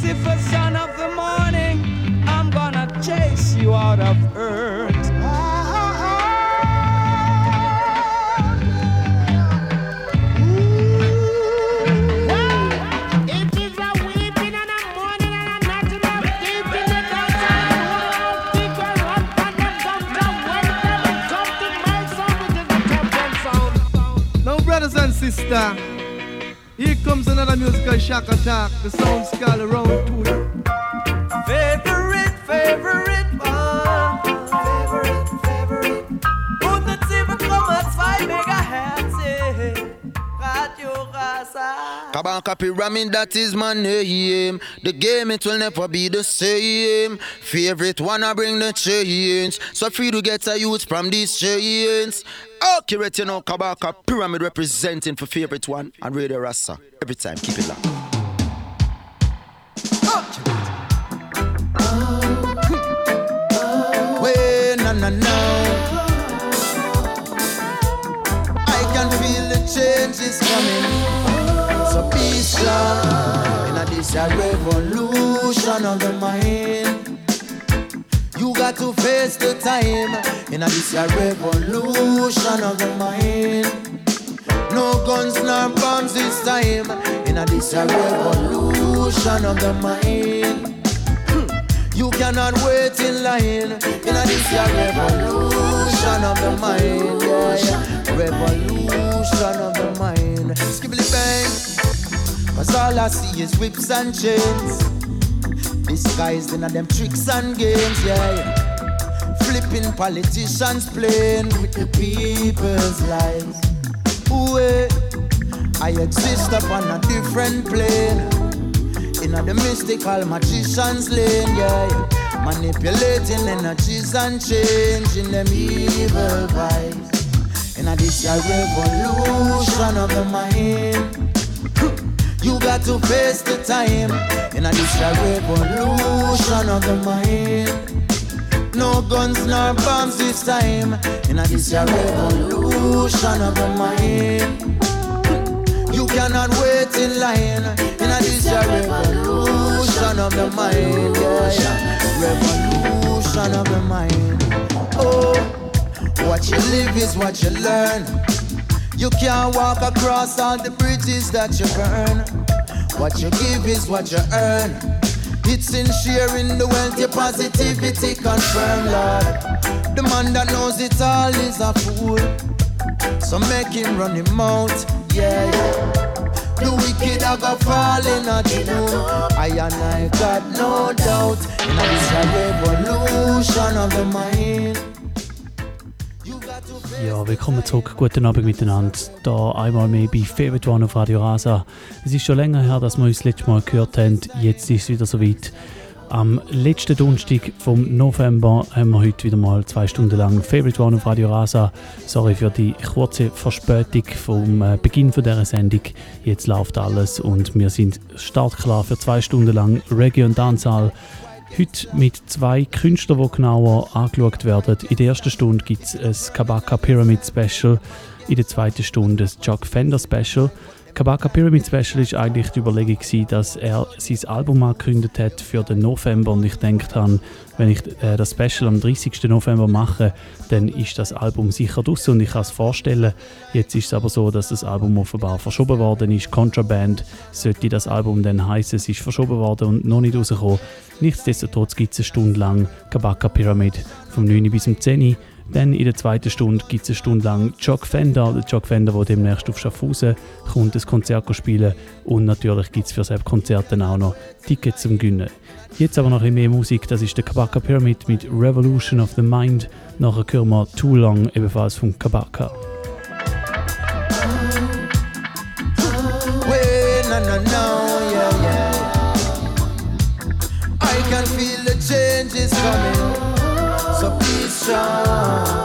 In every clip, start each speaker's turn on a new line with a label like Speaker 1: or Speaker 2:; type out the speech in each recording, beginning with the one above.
Speaker 1: Lucifer, son of the morning, I'm gonna chase you out of earth.
Speaker 2: Now, brothers and sisters, here comes another musical shock attack. The sound skull around to it.
Speaker 1: Favorite, favorite Rasa.
Speaker 3: Kabaka pyramid, that is my name. The game, it will never be the same. Favorite one, I bring the change. So free to get a youth from these chains. Accurate, you know, Kabaka pyramid representing for favorite one and Radio Rasa. Every time, keep it locked. Way, na na na. I can feel the change is coming. Be strong. This a revolution of the mind. You got to face the time. In this a revolution of the mind. No guns, nor bombs this time. In this a revolution of the mind. You cannot wait in line. In this a revolution of the mind. Yeah, yeah. Revolution of the mind. Skibbly bang. Cause all I see is whips and chains. Disguised in them tricks and games, yeah. Flipping politicians playing with the people's lives. Ooh, eh. I exist upon a different plane. In the mystical magician's lane, yeah. Manipulating energies and changing them evil vibes. In this revolution of the mind. You got to face the time. In a this a revolution of the mind. No guns, no bombs this time. In a this a revolution of the mind. You cannot wait in line. In a this a revolution of the mind. Yeah, yeah. Revolution of the mind. Oh, what you live is what you learn. You can't walk across all the bridges that you burn. What you give is what you earn. It's in sharing the wealth, your positivity confirm, Lord. The man that knows it all is a fool. So make him run him mouth, yeah. The wicked are gonna fall in a true. I and I got no doubt. In this a revolution of the mind.
Speaker 4: Ja, willkommen zurück. Guten Abend miteinander. Da einmal mehr bei Favorite One auf Radio Rasa. Es ist schon länger her, dass wir uns das letzte Mal gehört haben. Jetzt ist es wieder soweit. Am letzten Donnerstag vom November haben wir heute wieder mal zwei Stunden lang Favorite One auf Radio Rasa. Sorry für die kurze Verspätung vom äh, Beginn dieser Sendung. Jetzt läuft alles und wir sind startklar für zwei Stunden lang Reggae und Dancehall. Heute mit zwei Künstlern, die genauer angeschaut werden. In der ersten Stunde gibt es ein Kabaka Pyramid Special, in der zweiten Stunde ein Chuck Fender Special. Kabaka Pyramid Special war eigentlich die Überlegung, gewesen, dass er sein Album angekündigt hat für den November und ich gedacht habe, wenn ich äh, das Special am 30. November mache, dann ist das Album sicher draussen und ich kann es vorstellen. Jetzt ist es aber so, dass das Album offenbar verschoben worden ist. Contraband sollte das Album dann heißen, es ist verschoben worden und noch nicht rausgekommen. Nichtsdestotrotz gibt es eine Stunde lang Kabaka Pyramid vom 9 bis zum 10 dann in der zweiten Stunde gibt es eine Stunde lang Jock Fender, der Jock Fender, der demnächst auf Schaffhausen kommt, ein Konzert spielen und natürlich gibt es für selbst Konzerte auch noch Tickets zum Gewinnen. Jetzt aber noch ein mehr Musik, das ist der Kabaka Pyramid mit Revolution of the Mind. Nachher hören wir Too Long, ebenfalls von Kabaka.
Speaker 3: Be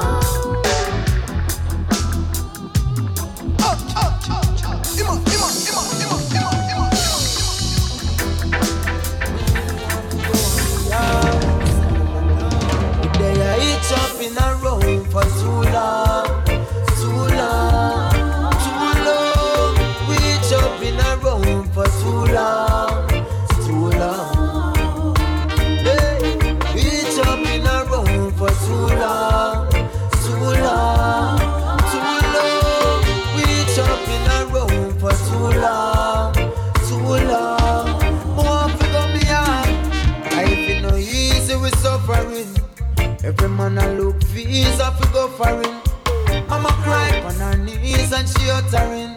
Speaker 3: degrees, I fi go foreign. Mama cry on her knees and she uttering.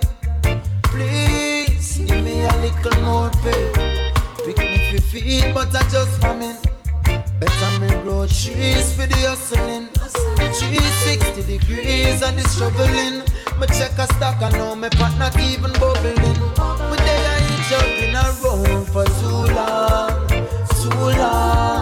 Speaker 3: Please give me a little more pay. Pick me for feet, but I just famine. Better me grow trees for the hustling. 360 degrees and the struggling. Me check a stock and know pot not even bubbling. But they ain't jumping around for too long, too long,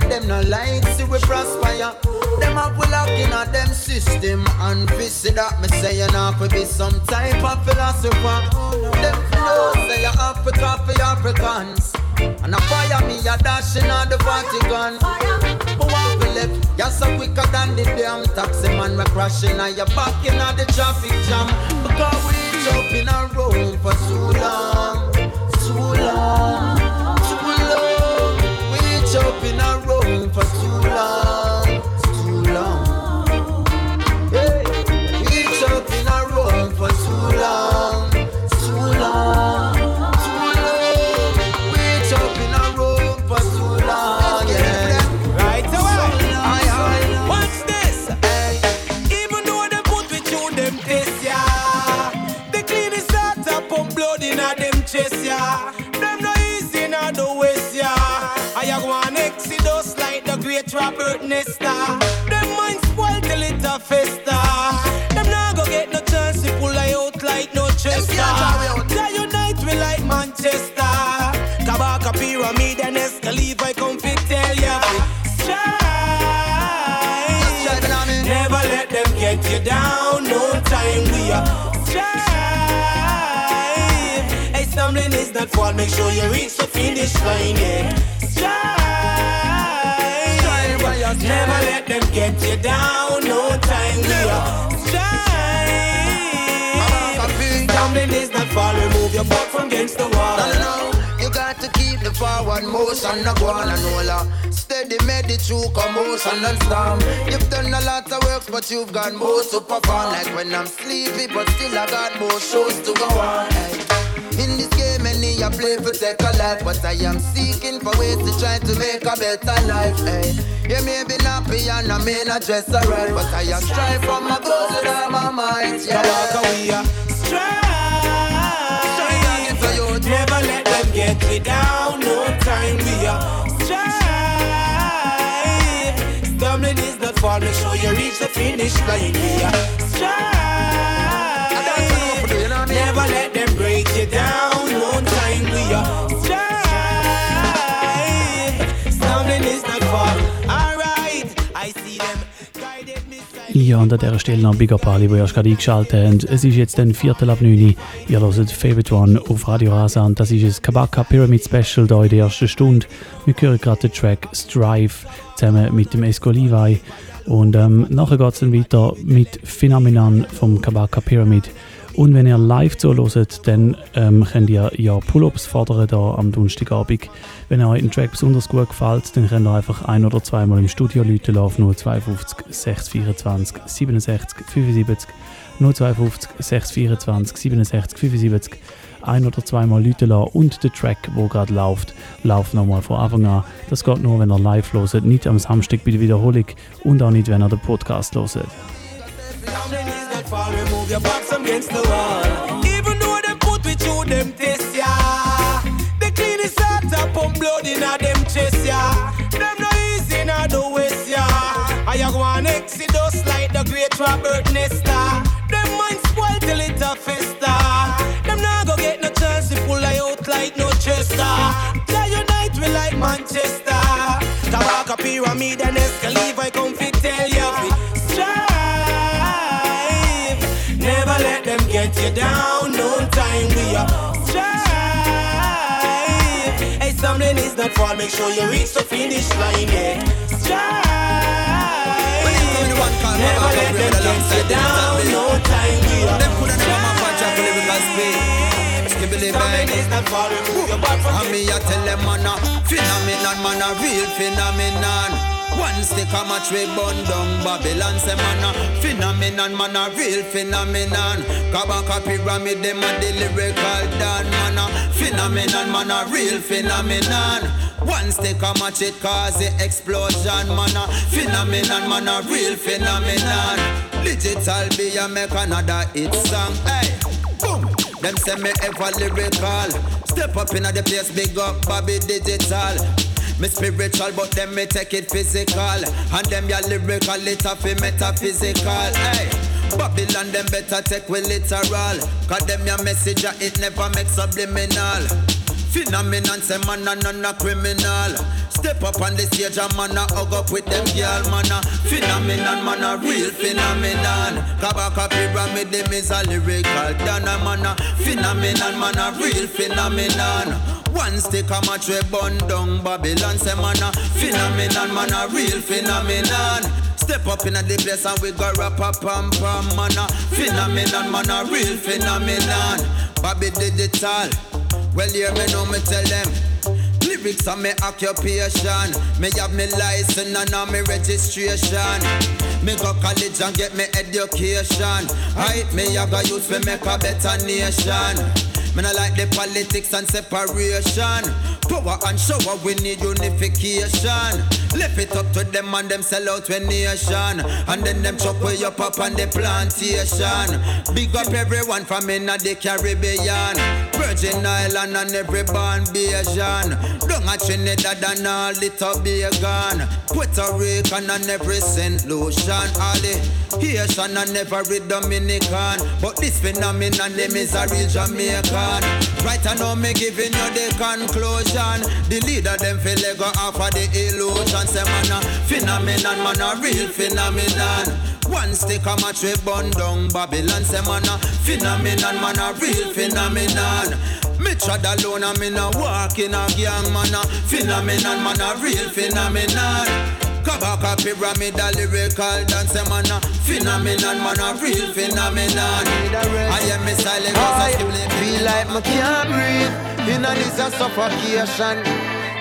Speaker 3: I them no like see we prosper. Them a pull up in a them system and fish it that me say you not to be some type of philosopher. Them know say you Africa for Africans. And a fire me a dashing on the Vatican. But what we left, you're so quicker than the damn taxi man. We crashing on your back in the traffic jam. Because we jump in a road for too long,
Speaker 5: the Robert Nesta. Ah. Them mind spoiled till it a festa. Them not go get no chance to pull I out like no chester. Ah. They unite we like Manchester. Kabaka pyramid and Esco Levi, I come fit tell ya. Strive.
Speaker 3: Striving on me.
Speaker 5: Never let them get you down. No time we are strive. Hey, stumbling is not fall. Make sure you reach the finish line. Yeah. Never let them get you down. No time strive. Stumbling is not fall. Remove your butt from against the wall.
Speaker 3: No, no, no. You got to keep the forward motion, no go on and roller. Steady, made it through commotion and storm. You've done a lot of work, but you've got more to perform. Like when I'm sleepy, but still I got more shows to go on. Hey. In this game, many I play for take a life, but I am seeking for ways to try to make a better life. Hey. You may be nappy and I may not dress alright, but I am strive for my goals with all my might. Yeah.
Speaker 5: Kabaka we are strive.
Speaker 3: Strive.
Speaker 5: Never let them get you down. No time we are strive. Stumbling is not fall. Make sure you reach the finish line. We are strive.
Speaker 3: doing, you know what I mean?
Speaker 5: Never let them break you down.
Speaker 4: Ja, und an dieser Stelle noch Big Up alle, die erst gerade eingeschaltet haben. Es ist jetzt dann Viertel ab 9 Uhr. Ihr hört Favorite One auf Radio Rasa und das ist ein Kabaka Pyramid Special hier in der ersten Stunde. Wir hören gerade den Track Strive zusammen mit dem Esco Levi. Und ähm, nachher geht es dann weiter mit Phenomenon vom Kabaka Pyramid. Und wenn ihr live zuhört, dann ähm, könnt ihr ja Pull-Ups fordern hier am Donnerstagabend. Wenn euch ein Track besonders gut gefällt, dann könnt ihr einfach ein- oder zweimal im Studio Leute auf 052 624 67 75 052 624 67 75 ein- oder zweimal Leute lassen. Und der Track, wo gerade läuft, läuft nochmal von Anfang an. Das geht nur, wenn ihr live hört, nicht am Samstag bei der Wiederholung. Und auch nicht, wenn ihr den Podcast hört.
Speaker 5: Not fall, remove your backs against the wall. Even though them put we through them. They clean the salt up on blood in a them chest, yeah. Them no easy in a the west, yeah. I go on exodus like the great Robert Nesta. Them mind spoiled till it a festa. Them not go get no chance to pull I out like no chester. They unite we like Manchester. Kabaka pyramid and Esco Levi, I come down. No time we are strive. Hey, stumbling is not fall. Make sure you reach the finish line. Yeah. Strive. Never let them get you down. No time we are
Speaker 3: Them coulda never map and travel with us
Speaker 5: fall, remove your back from
Speaker 3: And me a tell them man a phenomenon, man a real phenomenon. One stick a match we burn down. Babylon Say man a phenomenon, man a real phenomenon. Kabaka pyramid, them a the lyrical dan Man a phenomenon, man a real phenomenon. One stick a match it cause the explosion. Man a phenomenon, man a real phenomenon. Digital be a make another hit song. Hey, boom. Them say me ever lyrical. Step up in the place, big up Bobby Digital. Me spiritual, but them me take it physical. And them ya lyrical, it a fi metaphysical. Hey. Babylon them better take we literal Cause them your message it never make subliminal Phenomenon say man a none a criminal Step up on the stage and man a hug up with them girl man a phenomenon man a real phenomenon Kabaka pyramid them is a lyrical dana man a phenomenon man a real phenomenon one stick a match we burn down Babylon say man a phenomenon man a real phenomenon Step up in the place and we go rap a pam pam man a phenomenon man a real phenomenon Bobby digital well, hear me know me tell them. Lyrics are my occupation. Me have me license and now me registration. Me go college and get me education. I me have a youth to make a better nation. Me not like the politics and separation. Power and shower, we need unification. Lift it up to them and them sell out when nation. And then them chop way up up on the plantation. Big up everyone from in the Caribbean. Virgin Island and every born Bajan. Down at Trinidad and all the. Puerto Rican and every St. Lucian. All the Haitian and every Dominican. But this phenomenon, them is a real Jamaican. Right now, me giving you the conclusion. The leader, them feel like go off of the illusion. Say, man, a phenomenon, man, a real phenomenon. One stick a match we burn Babylon. Say, man, a phenomenon, man, a real phenomenon. Me trod alone and me no walk in a gang, man, a phenomenon, man, a real phenomenon. Kabaka pyramid a lyrical dance eh, man a phenomenon man a real phenomenon. I am me silent
Speaker 6: I feel like me can't breathe In a this a suffocation.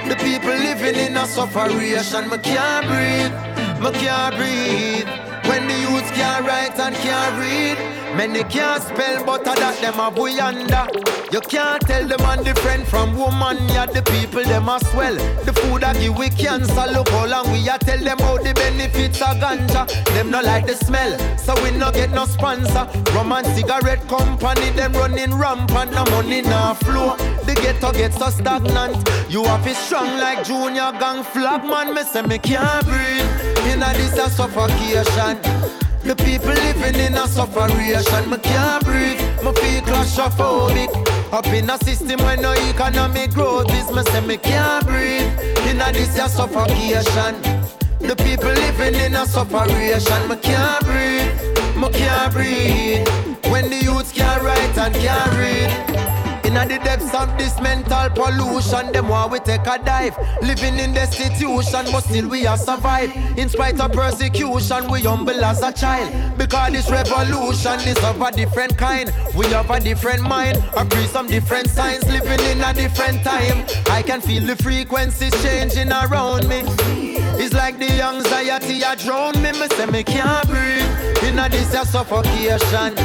Speaker 6: The people living in a sufferation Me can't breathe, me can't breathe. When the can't write and can't read. Many can't spell but a that them a boy under You can't tell the man different from woman Yeah the people them a swell. The food a give we cancer Look how long we a tell them how the benefits of ganja. Them no like the smell So we no get no sponsor. Rum and cigarette company Them running rampant. No money no flow. The ghetto get so stagnant. You have to strong like junior gang flag man. Me say me can't breathe. In a this a suffocation the people living in a sufferation, me can't breathe, me feel claustrophobic. Up in a system where no economic growth is, me say me can't breathe. In a this a suffocation. The people living in a sufferation, me can't breathe, me can't breathe. When the youths can't write and can't read. In the depths of this mental pollution, them want we take a dive. Living in destitution, but still we are survive. In spite of persecution, we humble as a child. Because this revolution is of a different kind. We have a different mind, agree some different signs. Living in a different time. I can feel the frequencies changing around me. It's like the anxiety a drown me. Me say me can't breathe. In a this a suffocation.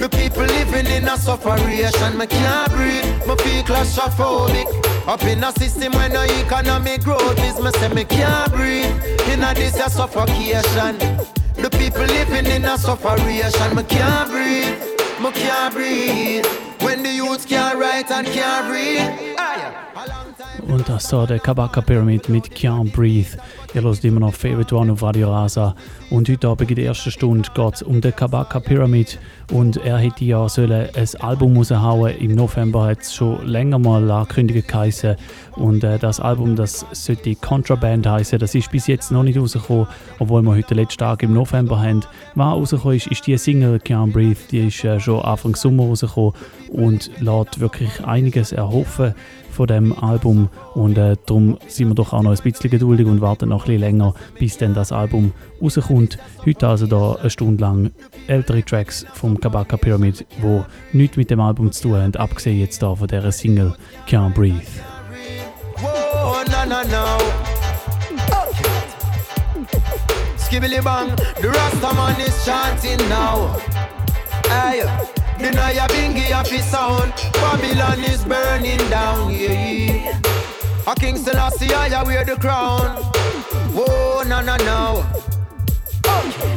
Speaker 6: The people living in a sufferation, me can't breathe, me feel claustrophobic. Up in a system where no economic growth is, me say me can't breathe. In a this a suffocation. The people living in a sufferation, me can't breathe, me can't breathe. When the youths can't write and can't read.
Speaker 4: Und das war der Kabaka Pyramid mit Can't Breathe. Ihr hört immer noch Favorite One auf Radio Rasa. Und heute Abend in der ersten Stunde geht es um den Kabaka Pyramid. Und er hätte ja sollen ein Album raushauen. Im November hat es schon länger mal angekündigt geheißen. Und äh, das Album, das sollte Contraband heißen. Das ist bis jetzt noch nicht rausgekommen, obwohl wir heute den letzten Tag im November haben. Was rausgekommen ist, ist die Single Can't Breathe. Die ist äh, schon Anfang Sommer rausgekommen und lässt wirklich einiges erhoffen von dem Album und äh, darum sind wir doch auch noch ein bisschen geduldig und warten noch ein bisschen länger, bis dann das Album rauskommt. Heute also da eine Stunde lang ältere Tracks vom Kabaka Pyramid, wo nichts mit dem Album zu tun haben, abgesehen jetzt da von dieser Single Can't Breathe.
Speaker 3: Whoa, no, no, no. Skibbly bang, the Rasta man is chanting now. Hey, the Naya Bingi of his sound, Babylon is burning down. Yeah, a King Selassie, I wear the crown. Whoa, no, no, no.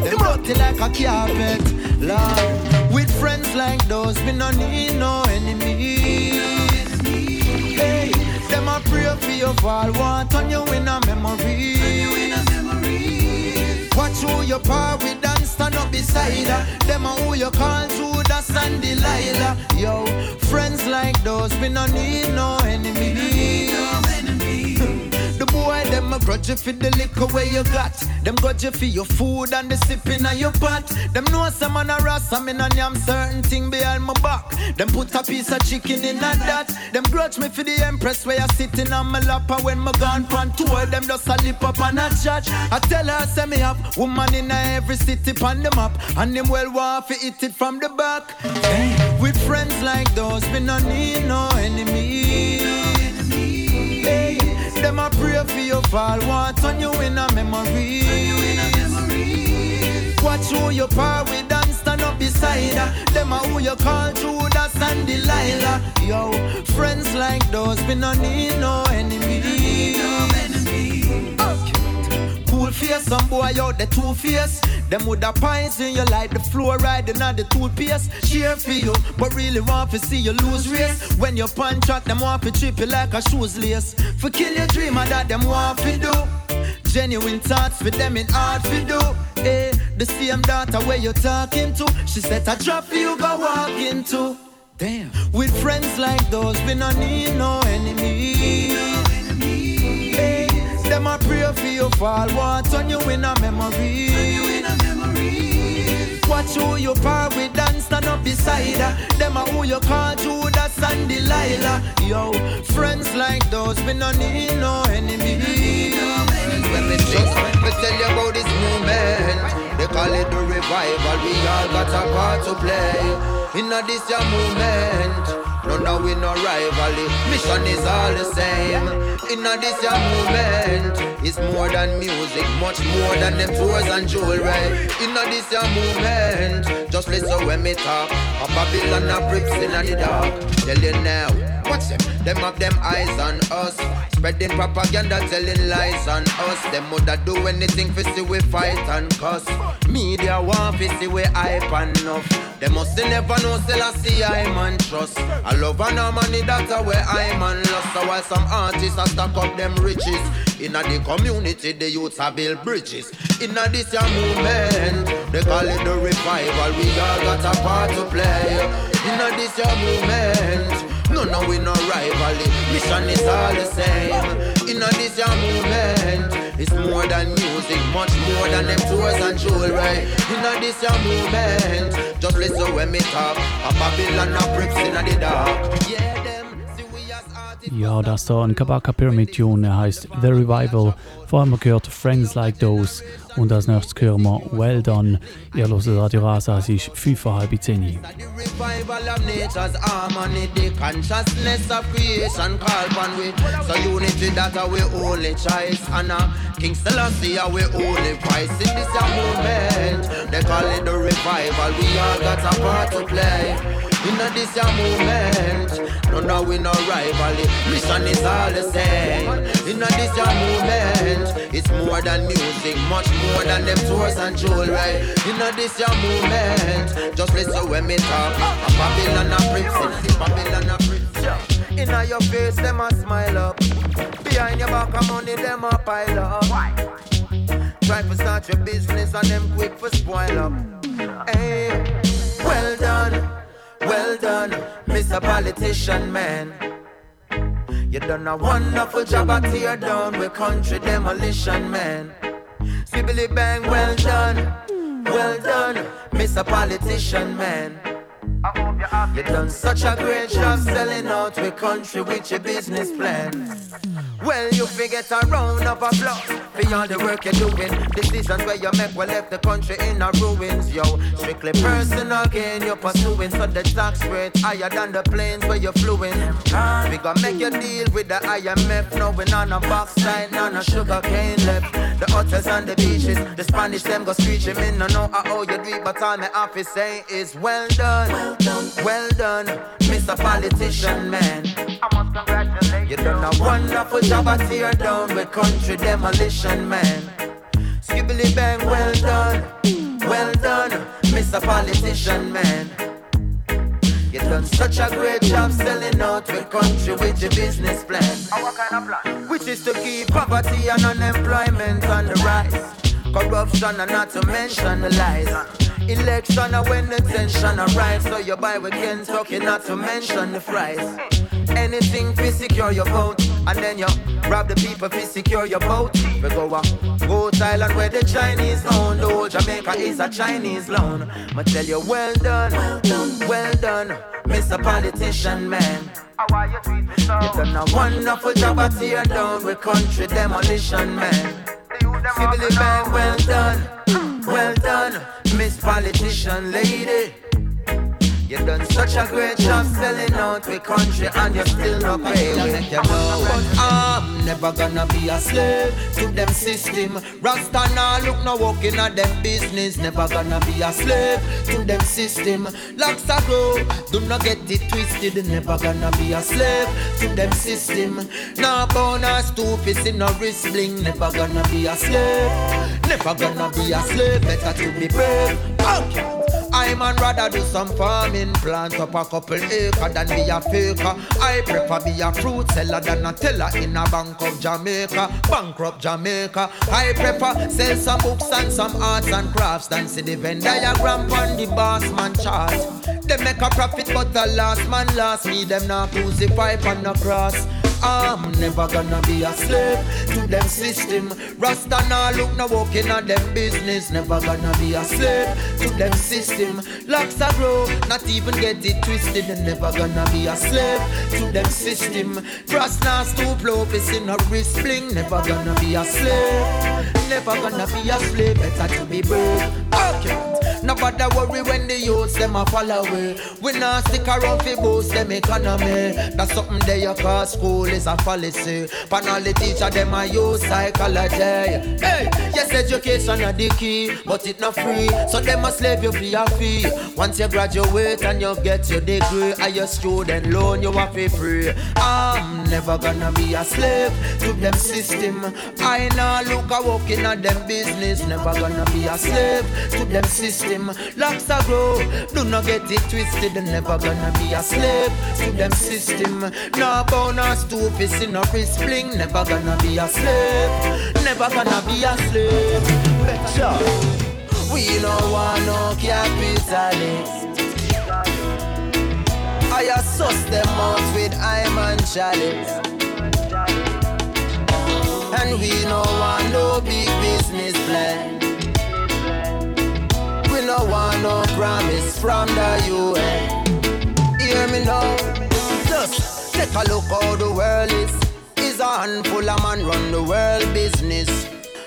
Speaker 3: Them rotting like a carpet, Lord. With friends like those, we no need no enemies. Hey, them a pray for your fall, want on you in a memory. Watch who you par with and stand up beside her. Them a who you call Judas and Delilah. Yo, friends like those, we no need no enemies. Boy, them a grudge you for the liquor where you got. Them grudge you for your food and the sipping of your pot. Them know some man a ras, I mean, and am certain thing behind my back. Them put a piece of chicken in a that. Them grudge me for the empress where you sitting on my lap. And when my gone pan tour, them just a lip up and a chat. I tell her, send me have woman in every city pan the map. And them well want to eat it from the back. Hey, with friends like those, we no need no enemies. Hey, them a pray for your fall, want on you in a memory. Watch who you par with and stand up beside her. Them a who you call Judas and Delilah. Yo, friends like those, we no need no enemies. Cool face, some boy out the two face. Them with the poison you like the fluoride and not the toothpaste. Cheer for you, but really want to see you lose race. When you punch out, them want to trip you like a shoes lace. For kill your dream, and that them want to do. Genuine thoughts for them in hard to do. Eh, the same daughter where you talking to. She said, I drop you, go walk into. Damn. With friends like those, we no need no enemies. Them a pray for you fall, want on you in a memory. Watch who you par with and stand up beside her. Them a who you call Judas and Delilah. Yo, friends like those, we no need no enemies.
Speaker 6: When me just me tell you about this movement, they call it the revival. We all got a part to play in a this your movement. No, no, we no rivalry. Mission is all the same. In a this your movement, it's more than music, much more than them tours and jewelry. In a this your movement, just listen when me talk. A Babylon a bricks in the dark. Tell you now, watch them. Them have them eyes on us. Spreading propaganda, telling lies on us. Them woulda do anything for see we fight and cuss. Media want to see we hype enough. They must never know still I see I man trust. I love and money that's where I man lost. So while some artists are stack up them riches. In a the community, the youths are build bridges. In a this your movement, they call it the revival. We all got a part to play. In a this your movement. No, no, we no rivalry. Mission is all the same. In this your movement, it's more than music, much more than them tours and jewelry. In this your movement, just listen when me talk. A Babylon a bricks in the dark. Yeah.
Speaker 4: Ja, das da Kabaka Pyramid Tune, er heißt The Revival. Vor allem gehört Friends Like Those und als nächstes hören wir Well Done. Ihr hört Radio Rasa, es ist 5.30 10
Speaker 6: The revival of nature's harmony, the consciousness of creation call upon we. So unity that our only choice, and uh, King Selassie our only price in this a movement. They call it the revival. We all got a part to play. In a this a movement, no no we no rivalry. Mission is all the same. In a this a movement, it's more than music, much more than them tours and jewelry. In a this a movement, just listen when me talk. A Babylon a prince, Babylon a prince.
Speaker 3: Inna your face, them a smile up. Behind your back, of money, them a pile up. Try to start your business and them quick for spoil up. Hey, well done, well done, Mr. Politician Man. You done a wonderful job at tear down with country demolition, man. Sibbly bang, well done, well done, Mr. Politician Man. You done such a great job selling out the country with your business plan. Well, you forget a round of applause for all the work you're doing. Decisions where you make will left the country in a ruins, yo. Strictly personal gain you're pursuing, so the tax rate higher than the planes where you're fluing. We gonna make you deal with the IMF, knowing on a box side, none of sugar cane left. The hotels and the beaches, the Spanish them go screeching. Me no know how you do it, but all my office say is well done, well done, well done, Mr. Politician Man. I must congratulate you. You done a wonderful job at tear down with country demolition, man. Skibbly bang, well done, well done, Mr. Politician, man. You done such a great job selling out with country with your business plan. Our kind of plan? Which is to keep poverty and unemployment on the rise. Corruption and not to mention the lies. Election are when the tension arise. So you buy with Kentucky, not to mention the fries. Anything to secure your vote, and then you rob the people to secure your boat. We go on Goat Island where the Chinese own. The whole Jamaica is a Chinese loan. I tell you, well done, well done, well done, Mr. Politician Man. You done a wonderful job at tear down with country demolition, man. Sibley man, well done, well done. Miss Politician Lady. You done such a great job selling out the country and you still not pay me. You know. But I'm never gonna be a slave to them system. Rasta now look no walking at them business. Never gonna be a slave to them system. Locks grow, do not get it twisted. Never gonna be a slave to them system. Now born a stupid in a wrist bling. Never gonna be a slave. Never gonna be a slave. Better to be brave. Okay. I man rather do some farming, plant up a couple acre than be a faker. I prefer be a fruit seller than a teller in a bank of Jamaica, bankrupt Jamaica. I prefer sell some books and some arts and crafts than see the Venn diagram on the boss man chart. They make a profit, but the last man last me them not crucify on the cross. I'm never gonna be a slave to them system. Rasta now look no walking on them business. Never gonna be a slave to them system. Locks are grow, not even get it twisted. And never gonna be a slave to them system. Rasta now stoop low, in a wrist bling. Never gonna be a slave. Never gonna be a slave. Better to be brave. Ah, okay. Nobody worry when the youths them a follow away. We not stick around fi boost them economy. That's something they you call school is a fallacy. Pan all the teacher them a use psychology. Hey, yes education a the key, but it not free. So them a slave you for a fee. Once you graduate and you get your degree, a your student loan you a fi free. I'm never gonna be a slave to them system. I nah look a walking at them business. Never gonna be a slave to them system. Locks are grow, do not get it twisted. Never gonna be a slave to them system. No no stoop, it's in a wrist bling. Never gonna be a slave. Never gonna be a slave. Sure. We no want no capitalist. I assess them out with I'm and chalice. And we no want no big business plan We no want no promise from the UN. Hear me now, just take a look how the world is. Is a handful of man run the world business.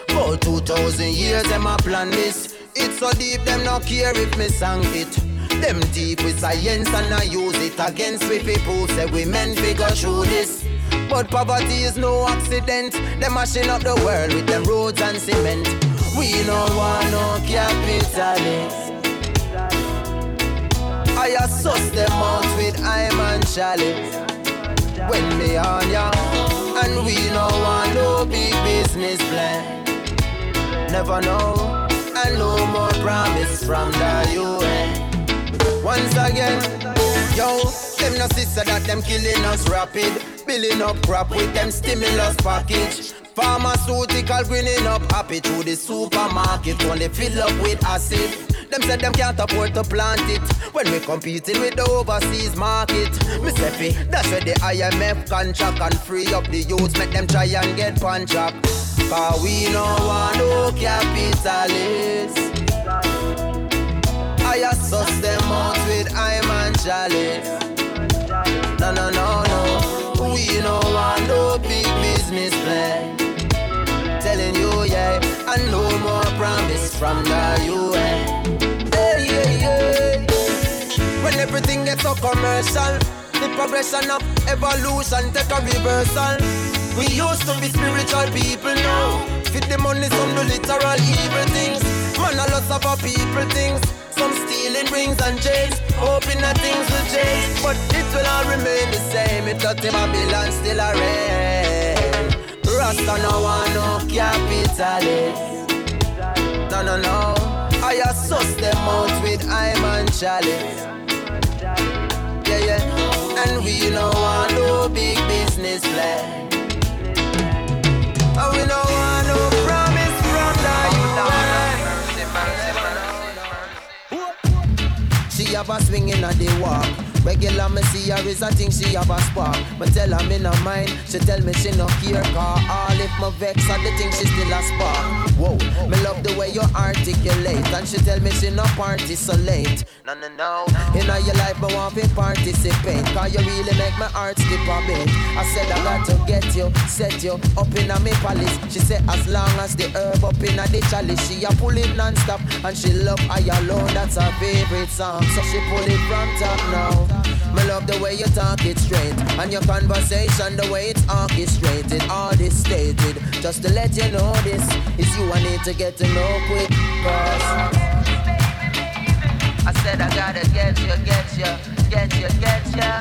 Speaker 3: For 2,000 years, them a plan this. It's so deep, them no care if me sang it. Them deep with science and I use it against we people. Say we men figure through this. But poverty is no accident. Them mashing up the world with them roads and cement. We no want no capitalist. I assess them out with I'm and chalice. When me on ya, and we no want no big business plan. Never know, and no more promise from the UN. Once again, yo, them no sister that them killing us rapid, building up crap with them stimulus package. Pharmaceutical greening up happy through the supermarket only fill up with acid. Them said them can't afford to plant it when we competing with the overseas market. Me say that's where the IMF contract and free up the youths, make them try and get up. Cause we no want no capitalists fire, suss them out with I'm and jolly. No, no, no, no. We no want no big business plan. Telling you, yeah, and no more promise from the UN. Hey, yeah, yeah. When everything gets so commercial, the progression of evolution take a reversal. We used to be spiritual people now. Fit the money, some do literal evil things. Man, a lot of our people things. Some stealing rings and chains, hoping that things will change. But it will all remain the same. It got the Babylon still a reign. Rasta no want no capitalist. No, no, no. I assess them out with I'm and chalice. Yeah, yeah. And we no want no big business flag. Have a swing in a day walk. Regular me see her is a thing she have a spark. But tell her me no mind. She tell me she no care car. All if my vex are the thing she still a spark. Whoa, me love the way you articulate. And she tell me she no party so late. No, no, no. In all your life, I want to participate. Cause you really make my heart skip a bit. I said I got to get you, set you up in a me palace. She said as long as the herb up in a the chalice, she a pull it non-stop. And she love I alone, that's her favorite song. So she pull it from top now. Me love the way you talk it straight. And your conversation, the way it's orchestrated All this stated. Just to let you know this Is you I need to get to know quick Cause I said I gotta get you, get you, get you, get you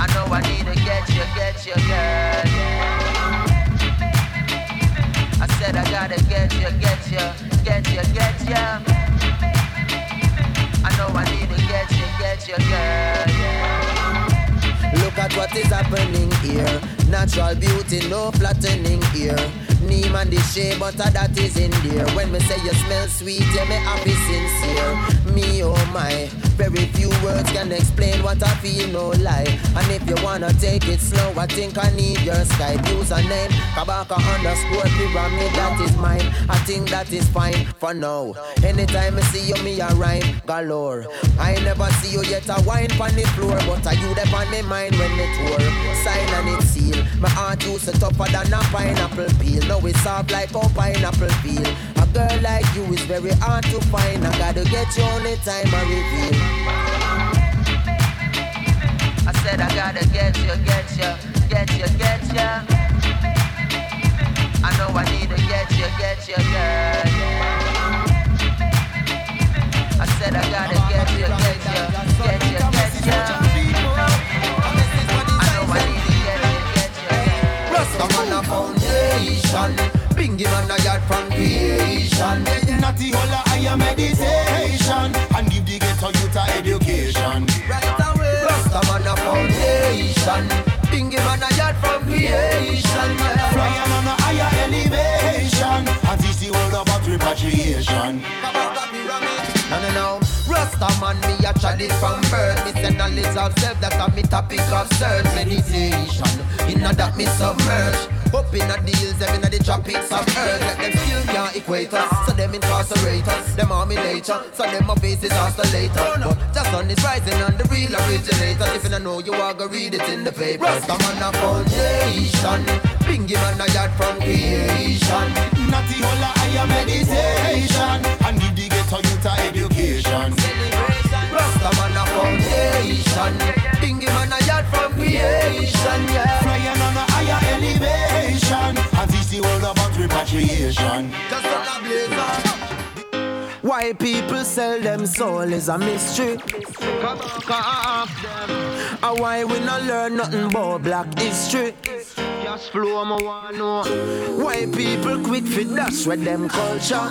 Speaker 3: I know I need to get you, get you, girl I said I gotta get you, get you, get you, get you Know I need to get you get your girl. Yeah. Look at what is happening here. Natural beauty, no flattening here. Name and the shape, but that is in there. When me say you smell sweet, yeah, me happy sincere. Me, oh my. Very few words can explain what I feel, no lie. And if you wanna take it slow, I think I need your Skype username. Kabaka underscore pyramid, that is mine. I think that is fine for now. Anytime I see you, me a rhyme galore. I never see you yet a wine on the floor, but I you there on me mind when it tour. Sign and it seal. My heart used to tougher than a pineapple peel. Now it's soft like a pineapple peel. A girl like you is very hard to find. I gotta get you on the time I reveal. I said I gotta get you, get you, get you, get you. I know I need to get you, get you, girl. I said I gotta get you, get you, get you, get you. I Rasta man a foundation. Bingy man a yard from creation.
Speaker 7: Natty holla higher meditation and give the ghetto youth a education.
Speaker 3: Rasta man a foundation. Bingy man a yard from creation. yeah.
Speaker 7: Flying on a higher elevation and teach the world about repatriation.
Speaker 3: No, no, no. Rasta man, me a chalice from birth. Me say knowledge of self, that a me topic of search. Meditation, inna that me submerge. Up inna the hills, them inna the tropics of earth. Let them still can't equate us, so them incarcerate us. Them are me nature, so them my faces oscillator. But just on is rising and the real originator. If you don't know, you are gonna read it in the paper. Rasta man a foundation. Bingy man a yard from creation.
Speaker 7: Natty holla higher meditation and give the ghetto youth a education.
Speaker 3: Rasta man a foundation. Bingy man a yard from creation. Yeah.
Speaker 7: Flying on a higher elevation and teach the world about repatriation.
Speaker 3: Just a blazer. Why people sell them soul is a mystery. Come on, come ask them. And why we not learn nothing about black history? Just flow, I wanna know. Why people quit for dash with them culture?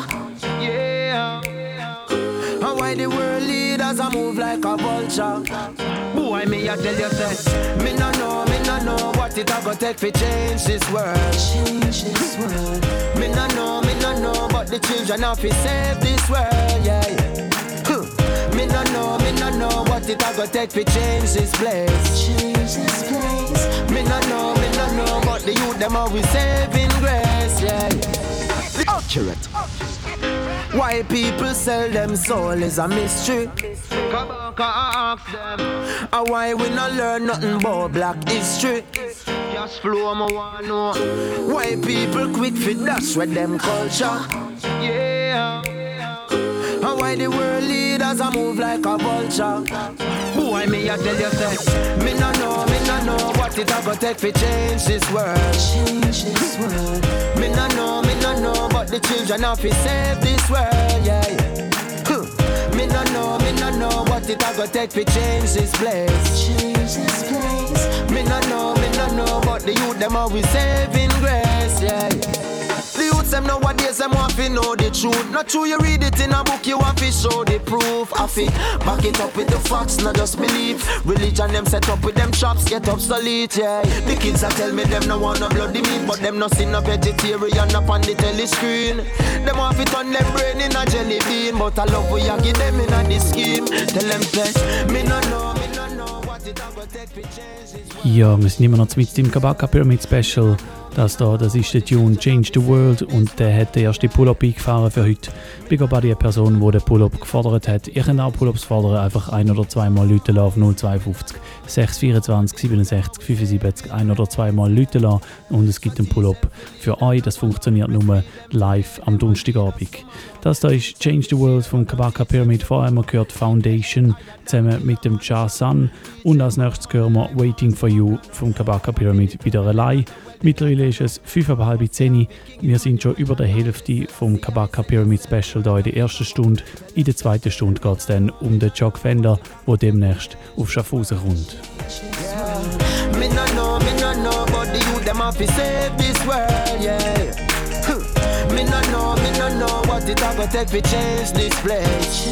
Speaker 3: Yeah. Why the world leaders a move like a vulture? Boy, me I tell you say, me no know, me no know what it a go take fi change this world. Change this world. Me no know, me no know, but the children have to save this world. Yeah. yeah. Me no know, me no know what it a go take fi change this place. Change this place. Me no know, me no know, but the youth them always saving grace. Yeah. yeah. Accurate. Why people sell them soul is a mystery. Come on, come ask them. And why we not learn nothing about black history? Just flow, I wanna know. Why people quit for dash with them culture? Yeah. And why the world leaders a move like a vulture. Why me I tell you that? Me no know, me no know what it a go take to change this world. Change this world. Me no know, me no know, but the children have to save this world. Yeah. yeah. Me no know, me no know what it a go take to change this place. Change this place. Me no know, me no know, but the youth them always saving grace. Yeah. Youths them nowadays them want to know the truth. Not true, you read it in a book, you want to show the proof. I feel back it up with the facts, not just believe. Religion them set up with them traps, get obsolete, yeah. The kids that tell me them no want no bloody meat, but them no see no vegetarian up on the telly screen. Them want to turn them brain in a jelly bean, but I love we you give them in a the scheme. Tell them say, me no know, me no know a.
Speaker 4: Ja, wir sind immer noch mit dem Kabaka Pyramid Special. Das da, das ist der Tune Change the World und der hat den ersten Pull-Up eingefahren für heute. Big up an die Person, die den Pull-Up gefordert hat. Ihr könnt auch Pull-Ups fordern, einfach ein oder zweimal Leute auf 052 624 67 75 ein oder zweimal Leute und es gibt einen Pull-Up für euch. Das funktioniert nur live am Donnerstagabend. Das da ist Change the World vom Kabaka Pyramid. Vorher haben wir gehört Foundation zusammen mit dem Cha Sun und als nächstes hören wir Waiting for You vom Kabaka Pyramid wieder allein. Mittlerweile ist es 5.30 Wir sind schon über der Hälfte vom Kabaka Pyramid Special da in der ersten Stunde. In der zweiten Stunde geht es dann um den Chuck Fender, der demnächst auf Schaffhausen kommt.
Speaker 3: Yeah. Me no know, me no know what it a go take to change this place.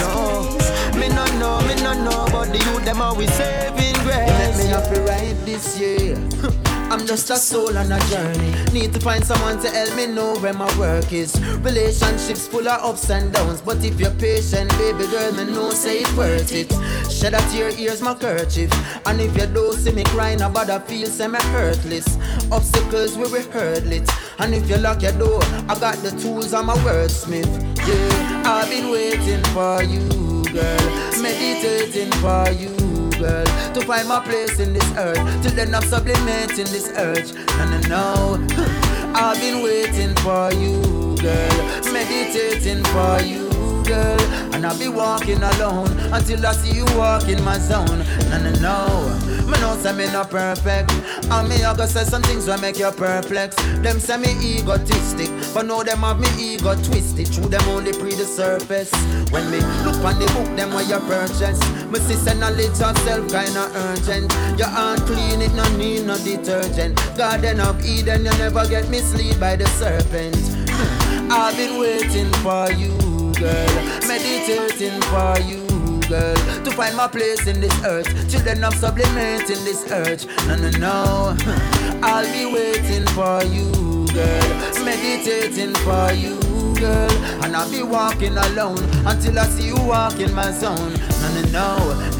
Speaker 3: No, me no know, me no know, but the youth them always saving grace. Let me to write this year. I'm just a soul on a journey. Need to find someone to help me know where my work is. Relationships full of ups and downs, but if you're patient, baby girl, me know say it's worth it. Shed a tear, here's my kerchief. And if you don't see me crying about a feel, say me hurtless. Obstacles we will hurdle. And if you lock your door, I got the tools, I'm a wordsmith. Yeah, I've been waiting for you, girl. Meditating for you girl, to find my place in this earth. Till then, I'm sublimating this urge. No, no, no. I've been waiting for you, girl, meditating for you girl. And I'll be walking alone until I see you walk in my zone. No, no, no. Me know say me not perfect. And me I go say some things will make you perplex. Them say me egotistic, but know them have me ego twisted. Through them only pre the surface. When me look on the book, them where you purchase. Me see say knowledge of self kinda urgent. Your hand clean, it no need no detergent. Garden of Eden, you never get misled by the serpent. I've been waiting for you girl. Meditating for you, girl. To find my place in this earth. Children of sublimating this urge. No, no, no. I'll be waiting for you, girl. Meditating for you, girl. And I'll be walking alone until I see you walk in my zone. No, no, no.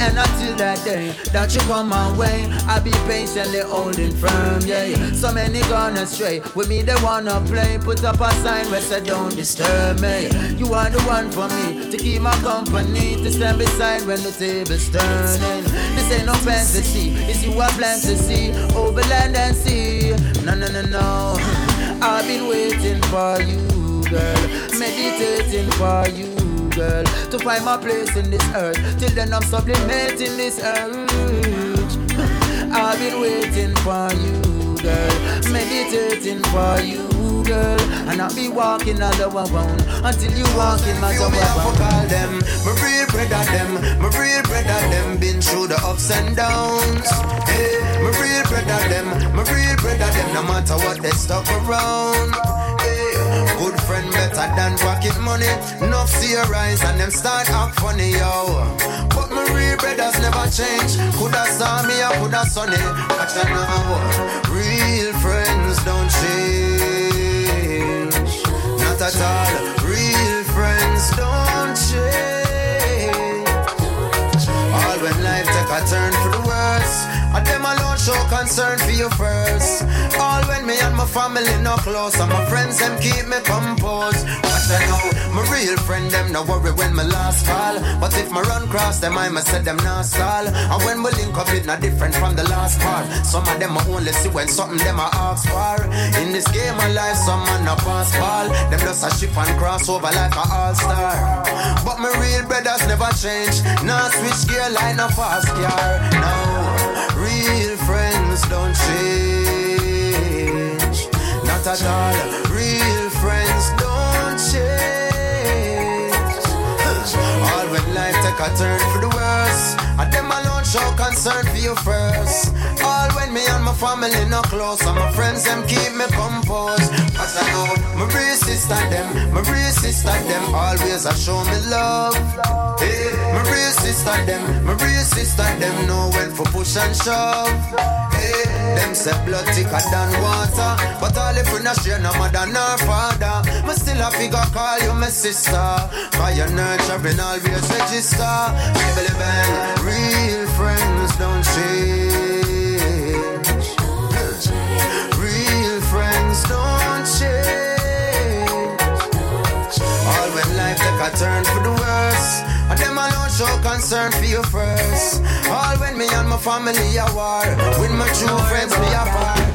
Speaker 3: And until that day that you come my way, I'll be patiently holding firm, yeah. So many gone astray. With me, they wanna play. Put up a sign where say don't disturb me. You are the one for me to keep my company, to stand beside when the table's turning. This ain't no fantasy, it's you I plan to see over land and sea. No, no, no, no. I've been waiting for you girl. Meditating for you, girl. To find my place in this earth. Till then I'm sublimating this urge. I've been waiting for you, girl. Meditating for you, girl. And I'll be walking all the around until you walk in my
Speaker 6: have to call them, my real brother them, my real brother them. Been through the ups and downs. Hey, my real brother them, my real brother them. No matter what they stuck around. Good friend better than pocket money. Enough see your eyes and them start act funny, yo. But my real brothers never change. Coulda saw me, I coulda sunny. Watch out now, real friends don't change. Not at all. Real friends don't change. All when life take a turn for the worse. And them alone show concern for you first. All my family no close. And my friends them keep me composed. Watch
Speaker 3: I know my real friend them no worry when my last call. But if my run cross them, I must set them not stall. And when we link up, it not different from the last part. Some of them I only see when something them I ask for. In this game of life, some man a pass ball. Them just a ship and cross over like a all star. But my real brothers never change. Now switch gear like a fast car. No, real friends don't change. Not at all. Real friends don't change. All when life take a turn for the worse. And them alone show concern for you first. All when me and my family no close, and my friends them keep me composed. Cause I know my real sister them, my real sister them always a show me love. Hey, my real sister them, my real sister them know when for push and shove. Hey, them say blood thicker than water, but all if we not share no mother nor father, me still a figure call you my sister. Cause your nurturing always register. Baby bang, real friends don't change. Real friends don't change. All when life take a turn for the worse. And them alone show concern for you first. All when me and my family are war. With my true friends me apart.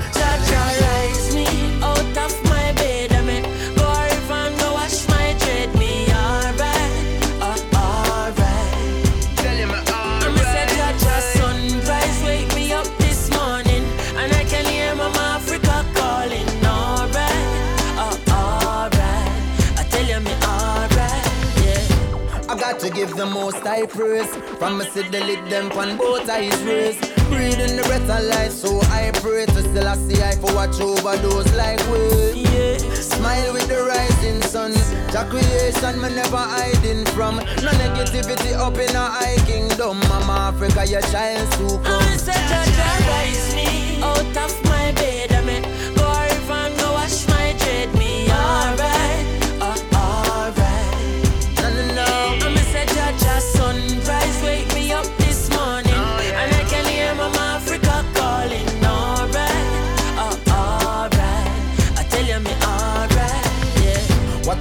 Speaker 3: Give the most high praise. From me see the lid them on both eyes raised. Breathing the breath of life, so I pray to still I see I for watch over those like we. Smile with the rising sun. The creation me never hiding from. No negativity up in a high kingdom. Mama Africa, your child to come.
Speaker 8: a say Jaja rise me out of my bed. I mean, go and go wash my dread.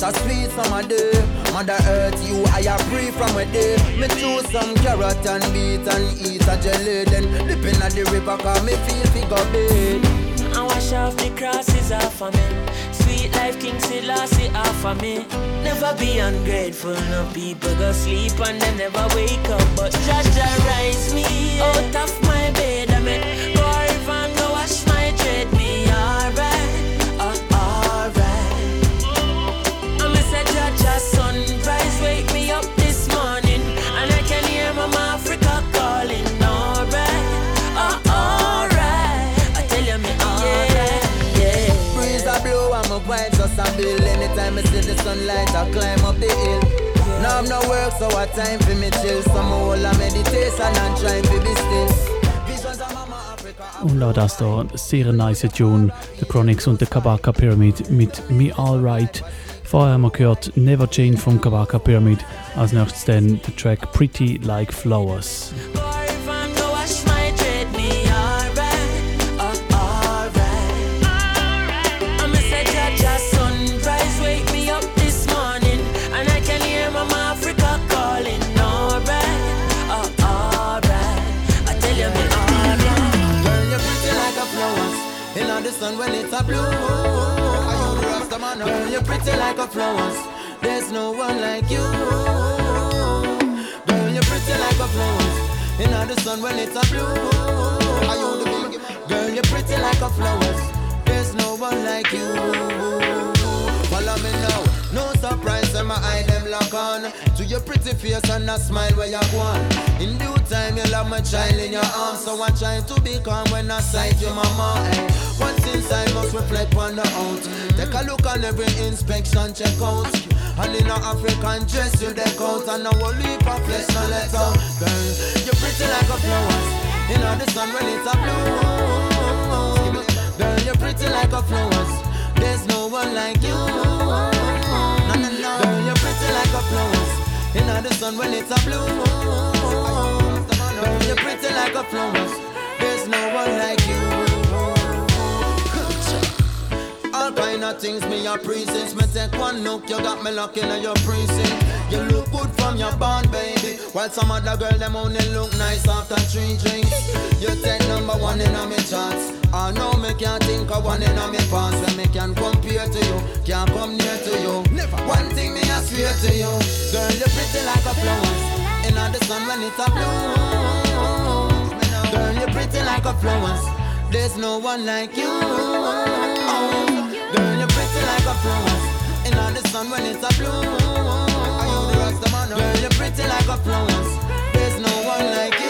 Speaker 8: A
Speaker 3: sweet summer day. Mother Earth, you I am free from a day. Me choose some carrot and beet and eat a jelly. Then dip in the river, cause me feel figure big.
Speaker 8: I wash off the crosses off of me. Sweet life, King Selassie off of me. Never be ungrateful, no people go sleep and they never wake up. But Jaja rise me out of my bed. I mean,
Speaker 3: bill. Anytime I see the sunlight, I climb up the hill. Now I'm no work, so I time for me chill. Some whole a meditation and trying to be still.
Speaker 4: Und auch das da, sehr nice Tune, The Chronics und der Kabaka Pyramid mit Me Alright. Vorher haben wir gehört Never Change vom Kabaka Pyramid. Als nächstes dann der Track Pretty Like Flowers.
Speaker 3: Pretty like a flowers. There's no one like you. Girl, you're pretty like a flowers. In the sun when it's a blue. Girl, you're pretty like a flowers. There's no one like you. Follow me now. No surprise, when my eye them lock on your pretty face and a smile where you on. In due time, you'll have my child in your arms So I try to be calm when I sight your mama. Eh. What's inside must reflect on the out. Take a look on every inspection, check out And in a African dress, you deck out. And a whole heap of flesh, now let out. Girl, you're pretty like a flowers You know the sun when it's a blue. Girl, you're pretty like a flowers There's no one like you. No, no, no. Girl, you're pretty like a flowers. In the sun when it's a blue. Girl, you're pretty like a flowers. There's no one like you. All kind of things me a since Me take one look, you got me looking at your precinct. You look good from your bond, baby. While some other girl them only look nice after three drinks. You take number one in on me charts. I know me can't think of one in on me pants when me can compare to you, can't come near to you. Never. One thing me I swear to you, girl you pretty like a flowers. In the sun when it's a blue. Girl you pretty like a flower. There's no one like you. Girl you pretty like a flowers. In the sun when it's a blue. Girl you're pretty like a flowers. There's no one like you.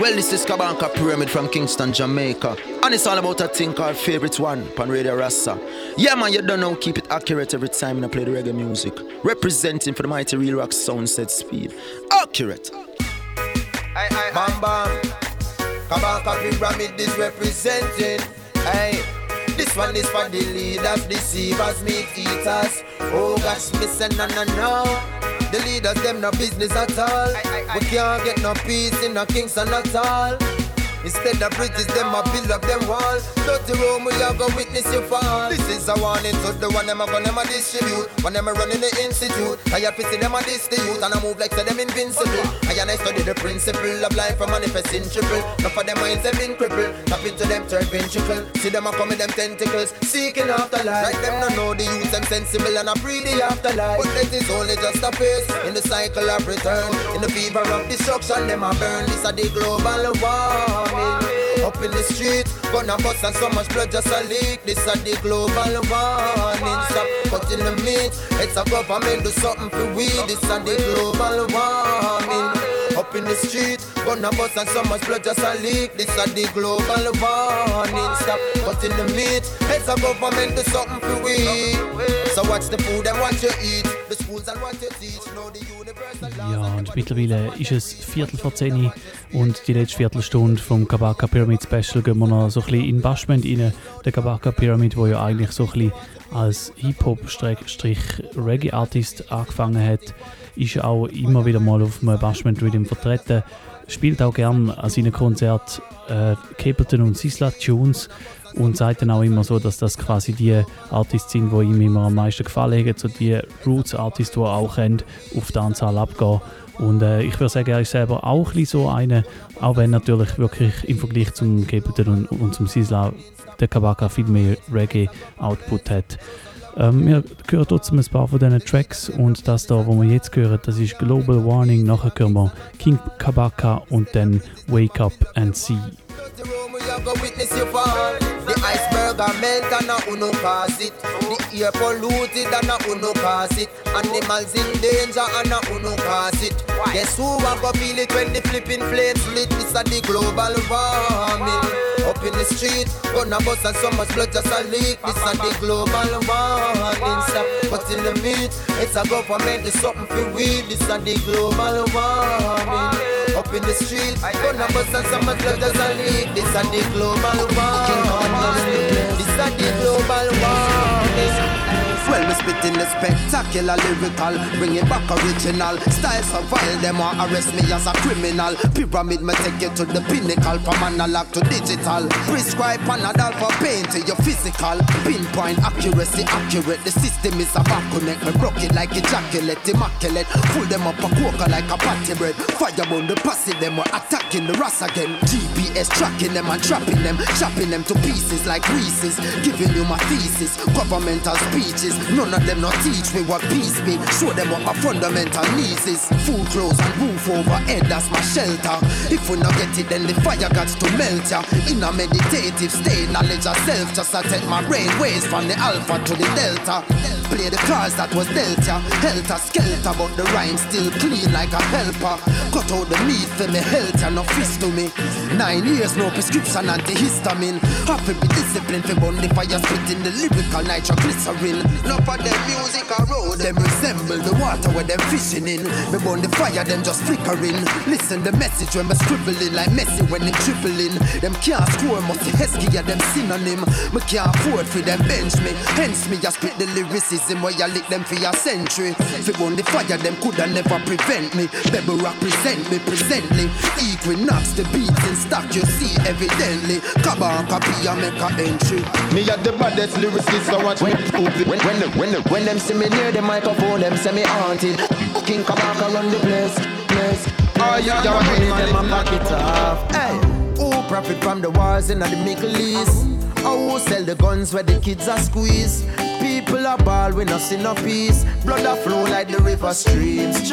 Speaker 3: Well, this is Kabaka Pyramid from Kingston, Jamaica. And it's all about a thing called Favorite One on Radio Rasa. Yeah, man, you don't know, keep it accurate every time I play the reggae music. Representing for the mighty real rock sound set speed. Accurate. Aye, aye, bam, bam. Kabaka Pyramid is representing. Hey. This one is for the leaders, deceivers, meat eaters. Oh gosh, me say no, no, no. The leaders, them no business at all. We can't get no peace in the Kingston at all. Instead of bridges, them a build up them wall. Dirty room, we are gonna witness you fall. This is a warning to the one them a gonna them distribute. When them a running the institute, I have to see them a diss the youth and I move like say them invincible. I and I study the principle of life for manifesting triple. Enough of them minds them been crippled. Tap into them third ventricle. See them a come with them tentacles, seeking after life. Like them no know the youth, them sensible and a free the afterlife. But that is only just a phase in the cycle of return. In the fever of destruction, them a burn. This a the global war warning. Up in the street, gonna bust and so much blood just a leak. This a the global warning. Stop cutting the meat. It's a government do something for we. This a the global warning. Up in the street, gonna bust and much blood just a leak. This a the global warning. Stop cutting the meat. It's a government do something for we. So watch the food and what you eat. The schools and what you teach. Know the
Speaker 4: Ja, und mittlerweile ist es Viertel vor 10 und die letzte Viertelstunde vom Kabaka Pyramid Special gehen wir noch so ein bisschen in Bashment rein. Der Kabaka Pyramid, wo ja eigentlich so ein bisschen als Hip-Hop-Reggae-Artist angefangen hat, ist auch immer wieder mal auf einem Bashment Rhythm vertreten. Spielt auch gern an seinen Konzerten äh, Capleton und Sisla Tunes und sagt dann auch immer so, dass das quasi die Artists sind, die ihm immer am meisten gefallen haben, so die Roots-Artists, die auch kennt, auf der Anzahl abgehen. Und äh, ich würde sagen, er ist selber auch ein so einer, auch wenn natürlich wirklich im Vergleich zum Gebeten und, und zum Sisla der Kabaka viel mehr Reggae-Output hat. Ähm, wir hören trotzdem ein paar von diesen Tracks und das da, wo wir jetzt hören, das ist Global Warning. Nachher hören wir King Kabaka und dann Wake Up and See.
Speaker 3: The iceberg a melt and a uno cause it. The air polluted and a uno cause it. Animals in danger and a uno cause it. Guess who a go feel it when the flipping flames lit? This a the global warming. Up in the street, gonna bust and so much blood just a leak. This a the global warming. Stop in the meat. It's a government, it's something for weed. This a the global warming. Up in the street, gonna bust and some blood just a leak. This a the global warming. This a the global warming. Well, me spitting the spectacular lyrical, bring it back original. Style vile, them want arrest me as a criminal. Pyramid me take you to the pinnacle, from analog to digital. Prescribe Panadol for pain to your physical. Pinpoint accuracy, accurate. The system is a connect. Me broke it like ejaculate, immaculate. Pull them up a quokka like a patty bread. Firebomb the posse, them were attacking the Ras again. GPS tracking them and trapping them, chopping them to pieces like Reese's. Giving you my thesis, governmental speeches. None of them not teach me what peace be. Show them what my fundamental needs is. Food, clothes, and roof over head, that's my shelter. If we not get it, then the fire got to melt ya. In a meditative state, knowledge of self, just I take my brain waves from the alpha to the delta. Play the cards that was dealt ya. Helter skelter, but the rhyme still clean like a helper. Cut out the meat for me health and no fist to me. Nine years, no prescription, antihistamine. To be disciplined for burn the fire, spitting the lyrical nitroglycerin. No for them,
Speaker 6: music a road. Them resemble the water where them fishing in. Me burn the fire, them just flickering. Listen the message when me scribbling like Messi when they tripling. Them can't score, must be Heskey, yeah, them synonym. Me can't afford for them bench me. Hence me, I spit the lyricism where I lick them for a century. If it burn the fire, them coulda never prevent me. Bebe represent me presently. Equinox, the beats in stock, you see evidently. Kaba copy, I make a entry.
Speaker 3: Me at the baddest lyricist, so watch me.
Speaker 6: When, them, when, them, when them see me near the microphone, them say me haunted. King Kabaka run the place, place.
Speaker 3: Oh, yeah, yeah,
Speaker 6: money, them a it off. Hey, who profit from the wars in the Middle East? Or who sell the guns where the kids are squeezed? People are ball, we not see no peace. Blood a flow like the river streams.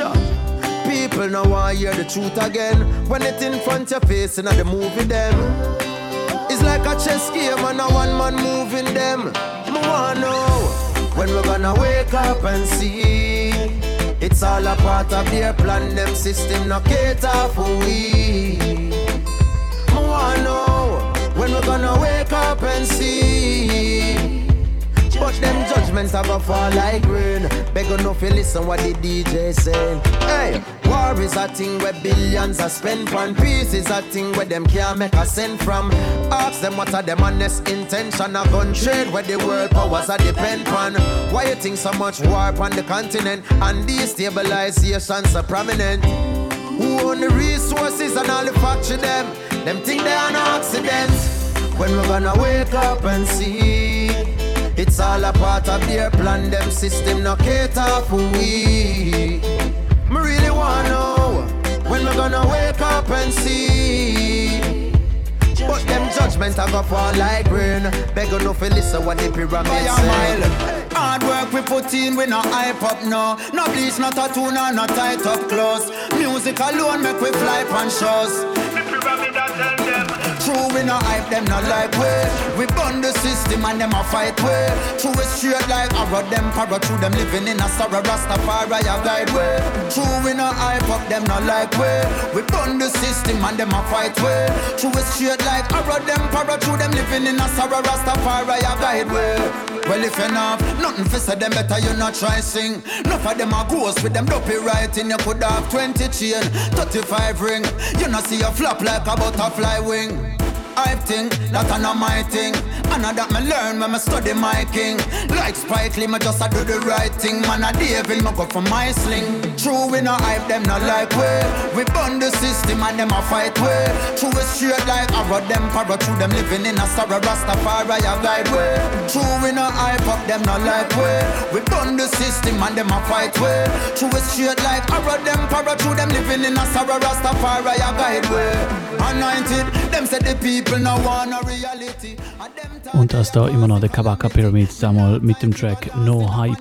Speaker 6: People now want hear the truth again. When it in front your face in the movie them. It's like a chess game and a one man moving them. Me wanna know when we're gonna wake up and see. It's all a part of their plan, them system no cater for we. Wanna know when we're gonna wake up and see. But them judgments have a fall like rain. Beg enough you listen what the DJ say. Hey, war is a thing where billions are spent on. Peace is a thing where them can't make a cent from. Ask them what are them honest intention. A gun trade where the world powers are depend on. Why you think so much war on the continent and destabilization so prominent? Who own the resources and all the factory them? Them think they are no accidents. When we're gonna wake up and see It's all a part of their plan Them system no cater for we Me really wanna know When we're gonna wake up and see But them judgment a go fall like rain Beg no fi listen what the pyramid say.
Speaker 3: Hard work we put in, we no hype up no. No bleach, no tattoo, no, no tight up close. Music alone make we fly pan shows. True, we no hype them, no like way. We burn the system and them a fight way. True, we straight like arrow them, para through them living in a sorrow Rastafari a guide way. True, we no hype them, not like way. We burn the system and them a fight way. True, we straight like arrow them, para through them living in a sorrow Rastafari a guide way. Well, if not, nothing for say them better you not try sing. Enough of them are ghosts with them dopey writing. You could have 20 chain, 35 ring. You not see a flop like a butterfly wing. I think that I know my thing. And I that me learn when me study my king. Like Spike Lee, me just a do the right thing. Man, a David, me go for my sling. True, we no hype them, not like way. We burn the system and them a fight way. True, we straight like arrow them, para through them living in a sorrow Rastafari a guide way. True, we no hype up them, not like way. We burn the system and them a fight way. True, we straight like arrow them, para through them living in a sorrow Rastafari a guide way. Anointed, them said the people
Speaker 4: Und das da immer noch der Kabaka Pyramid, damals mit dem Track No Hype.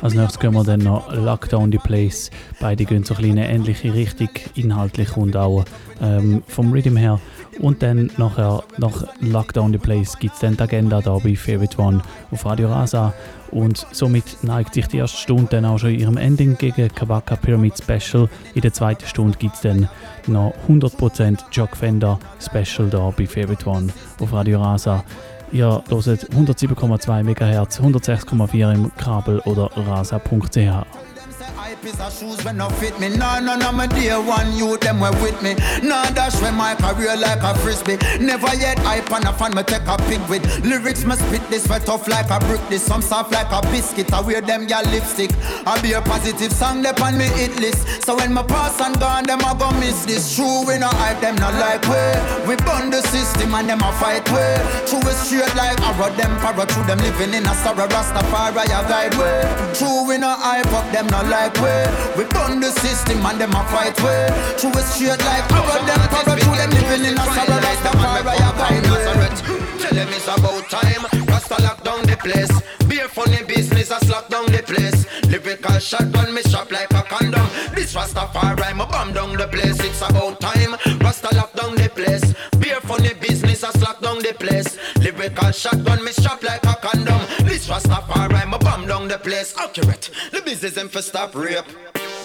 Speaker 4: Als nächstes können wir dann noch Lockdown the Place. Beide gehen so ein bisschen in eine ähnliche Richtung, inhaltlich und auch ähm, vom Rhythm her. Und dann nachher, nach Lockdown the Place, gibt es dann die Agenda da bei Favorite One auf Radio Rasa. Und somit neigt sich die erste Stunde dann auch schon ihrem Ending gegen Kabaka Pyramid Special. In der zweiten Stunde gibt es dann noch 100% Jock Fender Special da bei Favorite One auf Radio Rasa. Ihr hört 107,2 MHz, 106,4 im Kabel oder rasa.ch.
Speaker 3: Hype is a shoes when no fit me. Nah, no, no, my dear one, you them were with me. Nah, dash when my career like a frisbee. Never yet hype on a fan, me take a pick with lyrics. Me spit this wet tough like a brick. This some soft like a biscuit. I wear them your lipstick. I be a positive song they on me hit list. So when my pass and gone, them a go miss this. True, we no hype them not like way. We burn the system and them a fight way. True, we straight like arrow them para through them living in a sorrow Rastafari I guide way. True, we no hype up them not like way. We burn the system and them a fight way. True, we straight like arrow them para through them living in a sorrow Rastafari a guide way.
Speaker 6: Tell them it's about time. Rasta lock down the place. Beer funny business, I lock down the place. Lyrical shotgun, me shop like a condom. This Rastafari, me bomb down the place. It's about time. Rasta lock down the place. Beer funny business, I lock down the place. Lyrical shotgun, me shop like a condom. This Rastafari, me bomb down the place. Accurate. The business them for stop rape.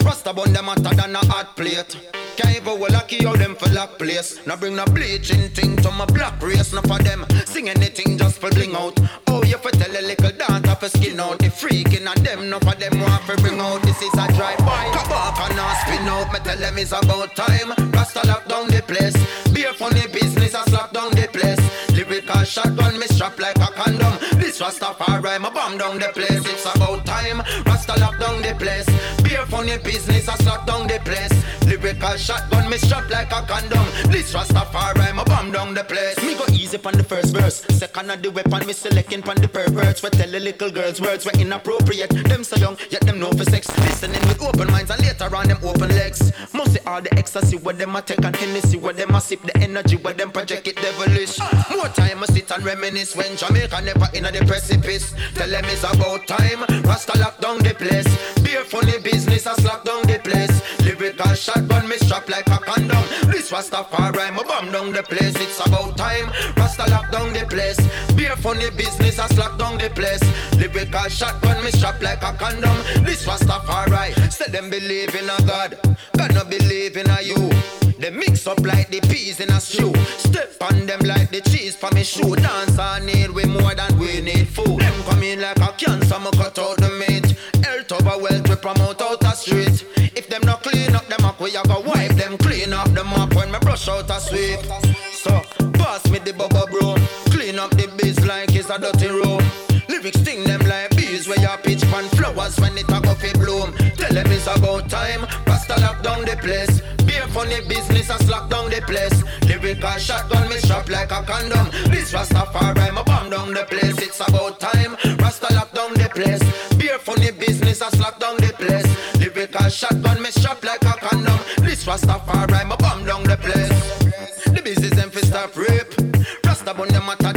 Speaker 6: Rasta bun them hotter than a hot plate.
Speaker 3: Can't even oh, well lucky how them for lock place. Now bring the bleaching thing to my black race. Now for them sing anything just for bling out. Oh, you for tell a little dance for skin out. The freaking of them, no for them want to bring out. This is a drive by. Come back and now spin out. Me tell them it's about time. Rasta lock down the place. Be a funny business, I slap down the place. Lyrical shotgun, me strap like a condom. This Rastafari, my bomb down the place. It's about time. Rasta lock down the place. Beer funny business, I slap down the place. Lyrical shotgun, me strap like a condom. This Rastafari, my bomb down the place. Me go easy on the first verse. Second of the weapon, me selecting on the perverts. We tell the little girls words were inappropriate. Them so young, yet them know for sex. Listening with open minds and later on them open legs. Mostly all the ecstasy where them a take and Hennessy where them a sip the energy where them project it devilish. More time I sit and reminisce when Jamaica never in the precipice. Tell them it's about time. Rasta lock down the place. Be a funny business, I slap down the place. Lyrical shotgun, me strap like a condom. This Rastafari, my bomb down the place. It's about time. Rasta lock down the place. Be a funny business, I slap down the place. Lyrical shotgun, me strap like a condom. This Rastafari, say them believe in a God. God no believe in a you. They mix up like the peas in a stew. Step on them like the cheese for me shoe. Dance I need way more than we need food. Them come in like a cancer, me cut out the meat. Health over wealth, we promote out the street. If them not clean up them up, we have go wipe them clean up them up when me brush out a sweep. So pass me the bubble bro, Clean up the biz like it's a dirty room. Lyrics sting them like bees where you pitch pan flowers when it a go fi bloom. Tell them it's about time. Rasta lock down the place. Funny business and slack down the place. Lyrical shotgun me strap like a condom. This Rastafari my bomb down the place. It's about time. Rasta lock down the place. Beer funny business and slack down the place. Lyrical shotgun me strap like a condom. This Rastafari my bomb down the place. The business them fi stop rape. Rasta bun them hotter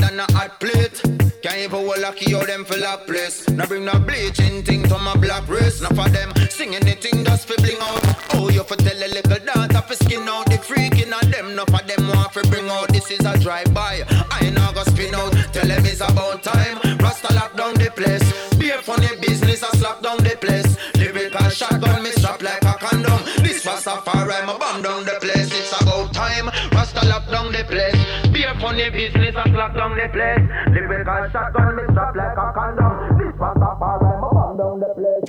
Speaker 3: Can't even hold a them fill a place. Now bring the bleaching thing to my black race. Now for them sing anything just fi bling out. Oh, you fi tell a little dance fi skin out the freaking of them. Now for them want fi bring out. This is a drive by. I ain't not gonna spin out. Tell them it's about time. Rasta lock down the place. Be a funny business. I slap down the place. Lyrical shotgun me strap like a condom. This Rastafari my bomb down the place. It's about time. Rasta lock down the place. Be a funny business. I slap down the place. Lyrical shotgun me like a condom. This Rastafari my bomb down the place.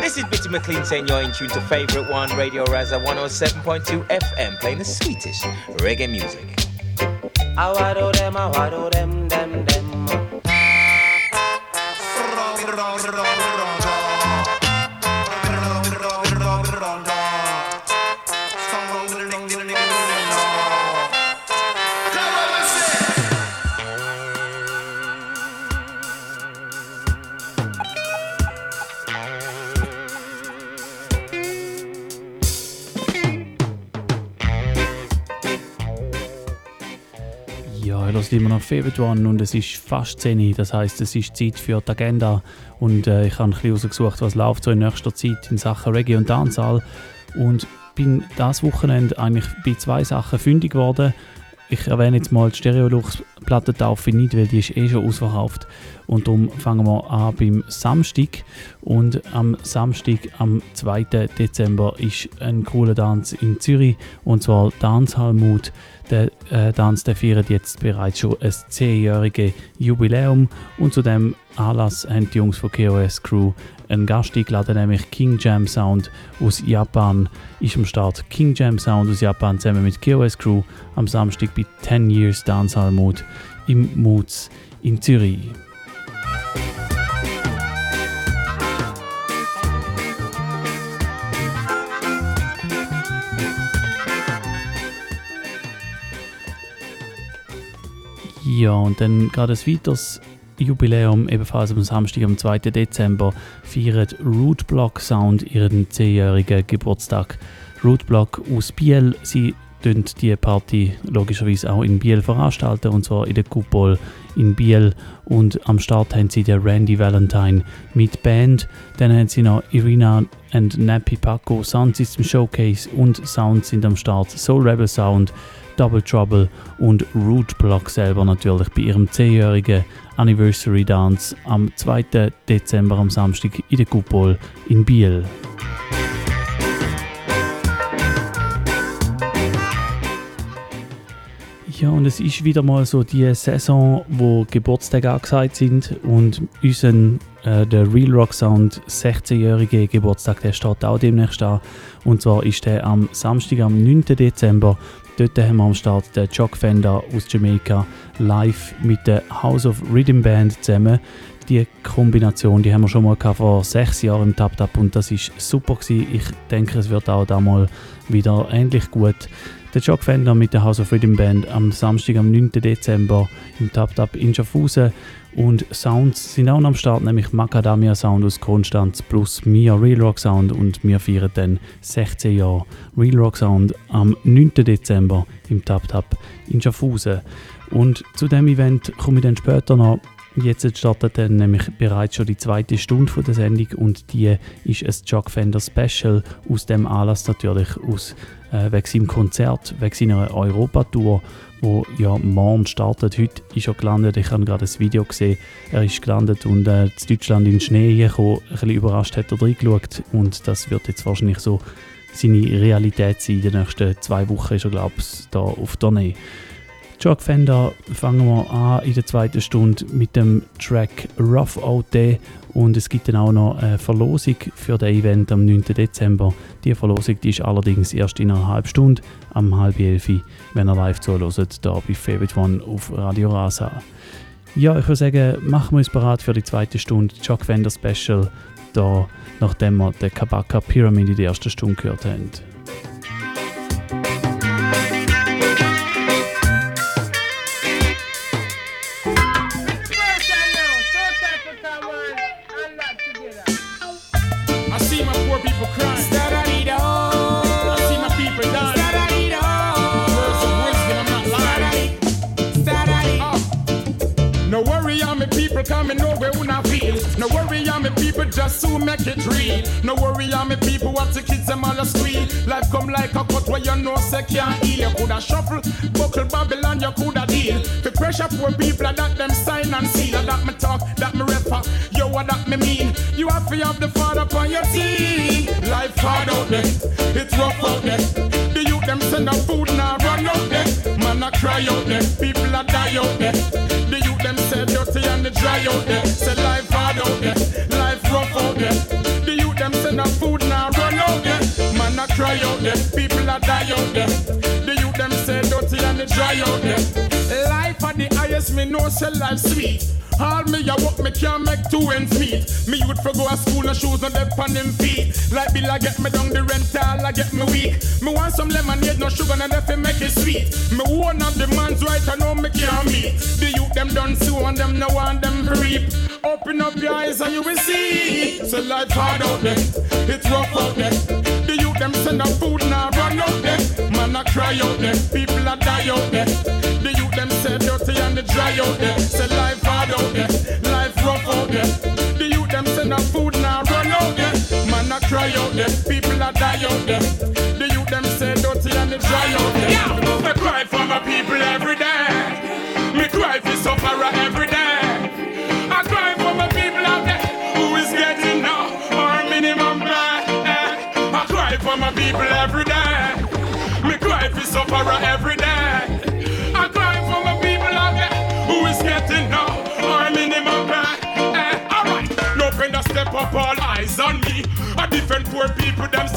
Speaker 9: This is Bitty McLean saying you're in tune to Favorite One Radio Rasa 107.2 FM, playing the sweetest reggae music.
Speaker 8: I wado them, I wado them, them, them.
Speaker 4: Hört immer noch One und es ist fast 10 Uhr, das heisst, es ist Zeit für die Agenda und äh, ich habe ein bisschen rausgesucht, was läuft so in nächster Zeit in Sachen Reggae und Dancehall und bin das Wochenende eigentlich bei zwei Sachen fündig geworden. Ich erwähne jetzt mal die Stereolux Plattentaufe nicht, weil die ist eh schon ausverkauft. Und darum fangen wir an beim Samstag. Und am Samstag, am 2. Dezember, ist ein cooler Tanz in Zürich. Und zwar Dancehall Mood. Der äh, Tanz der feiert jetzt bereits schon ein 10-jähriges Jubiläum. Und zu dem Anlass haben die Jungs von KOS Crew einen Gast eingeladen, nämlich King Jam Sound aus Japan. Ist am Start King Jam Sound aus Japan zusammen mit KOS Crew am Samstag bei 10 Years Dancehall Mood im Moods in Zürich. Ja, und dann gerade ein weiteres Jubiläum, ebenfalls am Samstag, am 2. Dezember, feiert Rootblock Sound ihren 10-jährigen Geburtstag. Rootblock aus Biel, sie die Party logischerweise auch in Biel veranstalten und zwar in der Kupol in Biel und am Start haben sie den Randy Valentine mit Band, dann haben sie noch Irina and Nappy Paco Sound System Showcase und Sounds sind am Start Soul Rebel Sound, Double Trouble und Root Block selber natürlich bei ihrem 10-jährigen Anniversary Dance am 2. Dezember am Samstag in der Kupol in Biel. Ja, und es ist wieder mal so die Saison, wo Geburtstage angesagt sind und unser äh, der Real Rock Sound 16-jährige Geburtstag, der steht auch demnächst an. Und zwar ist der am Samstag, am 9. Dezember. Dort haben wir am Start den Jock Fender aus Jamaika live mit der House of Rhythm Band zusammen. Die Kombination, die haben wir schon mal vor sechs Jahren im Tap Tap und das ist super gewesen. Ich denke, es wird auch da mal wieder ähnlich gut. Der Jock Fender mit der House of Freedom Band am Samstag, am 9. Dezember im Tap Tap in Schaffhausen. Und Sounds sind auch noch am Start, nämlich Macadamia Sound aus Konstanz plus Mia Real Rock Sound. Und wir feiern dann 16 Jahre Real Rock Sound am 9. Dezember im Tap Tap in Schaffhausen. Und zu dem Event komme ich dann später noch. Jetzt startet dann nämlich bereits schon die zweite Stunde von der Sendung und die ist ein Chuck Fender Special aus dem Anlass natürlich aus äh, wegen seinem Konzert, wegen seiner Europatour, wo ja morgen startet. Heute ist er gelandet, ich habe gerade ein Video gesehen, er ist gelandet und äh, in Deutschland in den Schnee gekommen, ein bisschen überrascht hat er reingeschaut und das wird jetzt wahrscheinlich so seine Realität sein. In den nächsten zwei Wochen ist er, glaube ich, da auf Tournee. Chuck Fender fangen wir an in der zweiten Stunde mit dem Track Rough Out Day und es gibt dann auch noch eine Verlosung für das Event am 9. Dezember. Die Verlosung die ist allerdings erst in einer halben Stunde, am halb elf, wenn ihr live zuhört, hier bei Favorite One auf Radio Rasa. Ja, ich würde sagen, machen wir uns bereit für die zweite Stunde Chuck Fender Special, da, nachdem wir den Kabaka Pyramid in der ersten Stunde gehört haben.
Speaker 10: Just to make it real. No worry, I'm me people, what the kids them all a squeal. Life come like a cut where you know say can't heal. You coulda shuffle, buckle Babylon, you coulda deal. The pressure poor people that them sign and seal. That me talk, that me refer. Yo, what that me mean? You have to have the father upon your team. Life hard out there, it's rough out there. The youth them send up food now run out there. Man a cry out there, people a die out there. The youth them say dirty and they dry out there. Say life out there. The youth them say dirty and they dry out there. Life at the highest, me know say life sweet. All me a work, me can't make two ends meet. Me youth for go to school, no shoes, no dead on them feet. Like Bill, I get me down the rental, I get me weak. Me want some lemonade, no sugar, no nothing make it sweet. Me one of the man's right, I know me can't meet. The youth them done so and them no want them reap. Open up your eyes and you will see. So life hard out there, it's rough out there. The them send up food now run out there. Man I cry out there, people a die out there. The youth them say dirty and they dry out there. Say life hard out there, life rough out there. The youth them send up food now run out there. Man I cry out there, people a die out there. The youth them say dirty and they dry out there. Yeah, I cry for my people every day.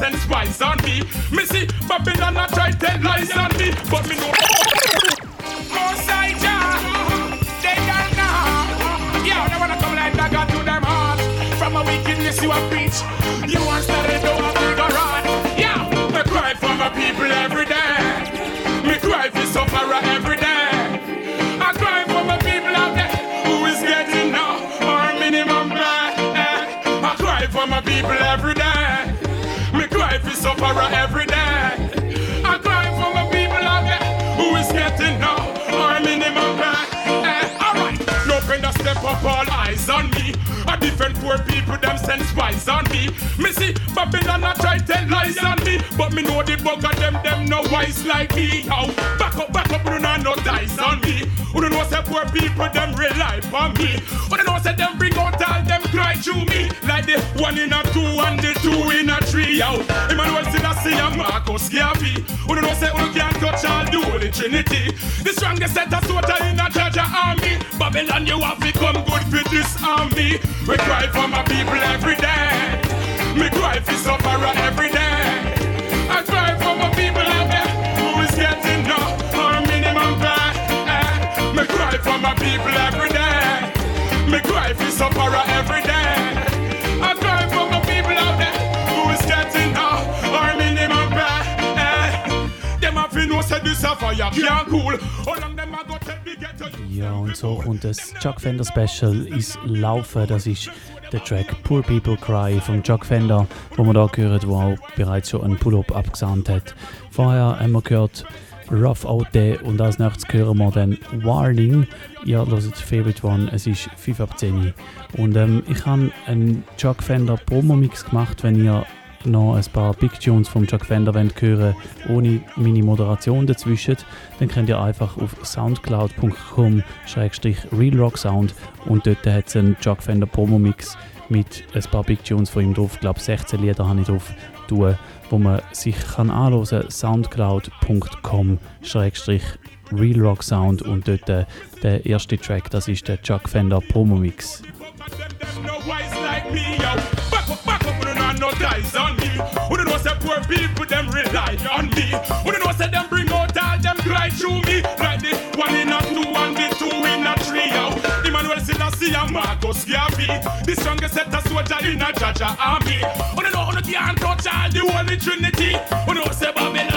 Speaker 10: Send spies on me. Me see Babylon a try tell lies on me, but me know. eyes on me. A different poor people them send spies on me. Me see Babylon a try tell lies on me, but me know the bug of them them no wise like me. How back up, back up, you no dice on me. You know say poor people them rely on me. You know say them bring out all them cry to me like the one in a two and the two in a three. How Emmanuel see a Marcus Garvey. You know say you can't touch all the Holy Trinity. The strongest set of soldier in a Georgia army. Babylon, you have become good for this army. We cry for my people every day. Me cry for sufferer every day. I cry for my people out there who is getting no or minimum pay. Eh. Me cry for my people every day. Me cry for sufferer every day. I cry for my people out there who is getting no or minimum pay. Eh. Have to know say this a fire can't cool.
Speaker 4: Ja, und so kommt das Chuck Fender Special ins Laufen. Das ist der Track Poor People Cry von Chuck Fender, wo wir da gehört, wo auch bereits schon einen Pull-Up abgesandt hat. Vorher haben wir gehört Rough Out Day und als nächstes hören wir dann Warning. Ihr hört Favorite One, es ist 5 ab 10 Und ähm, ich habe einen Chuck Fender Promo-Mix gemacht, wenn ihr noch ein paar Big Tunes vom Chuck Fender hören ohne meine Moderation dazwischen, dann könnt ihr einfach auf soundcloud.com realrocksound und dort hat es einen Chuck Fender Promo Mix mit ein paar Big Tunes von ihm drauf. Ich glaube 16 Lieder habe ich drauf tun, wo man sich kann anhören soundcloud.com realrocksound und dort äh, der erste Track, das ist der Chuck Fender Promo
Speaker 10: say poor people them rely on me. We don't know say them bring out all them cry through me. Like the one in a two and the two in a three, yo. Emmanuel Selassie and Marcus Garvey. The strongest set of soldier in a Jaja army. We don't know how they can't touch all the Holy Trinity. We don't say Babylon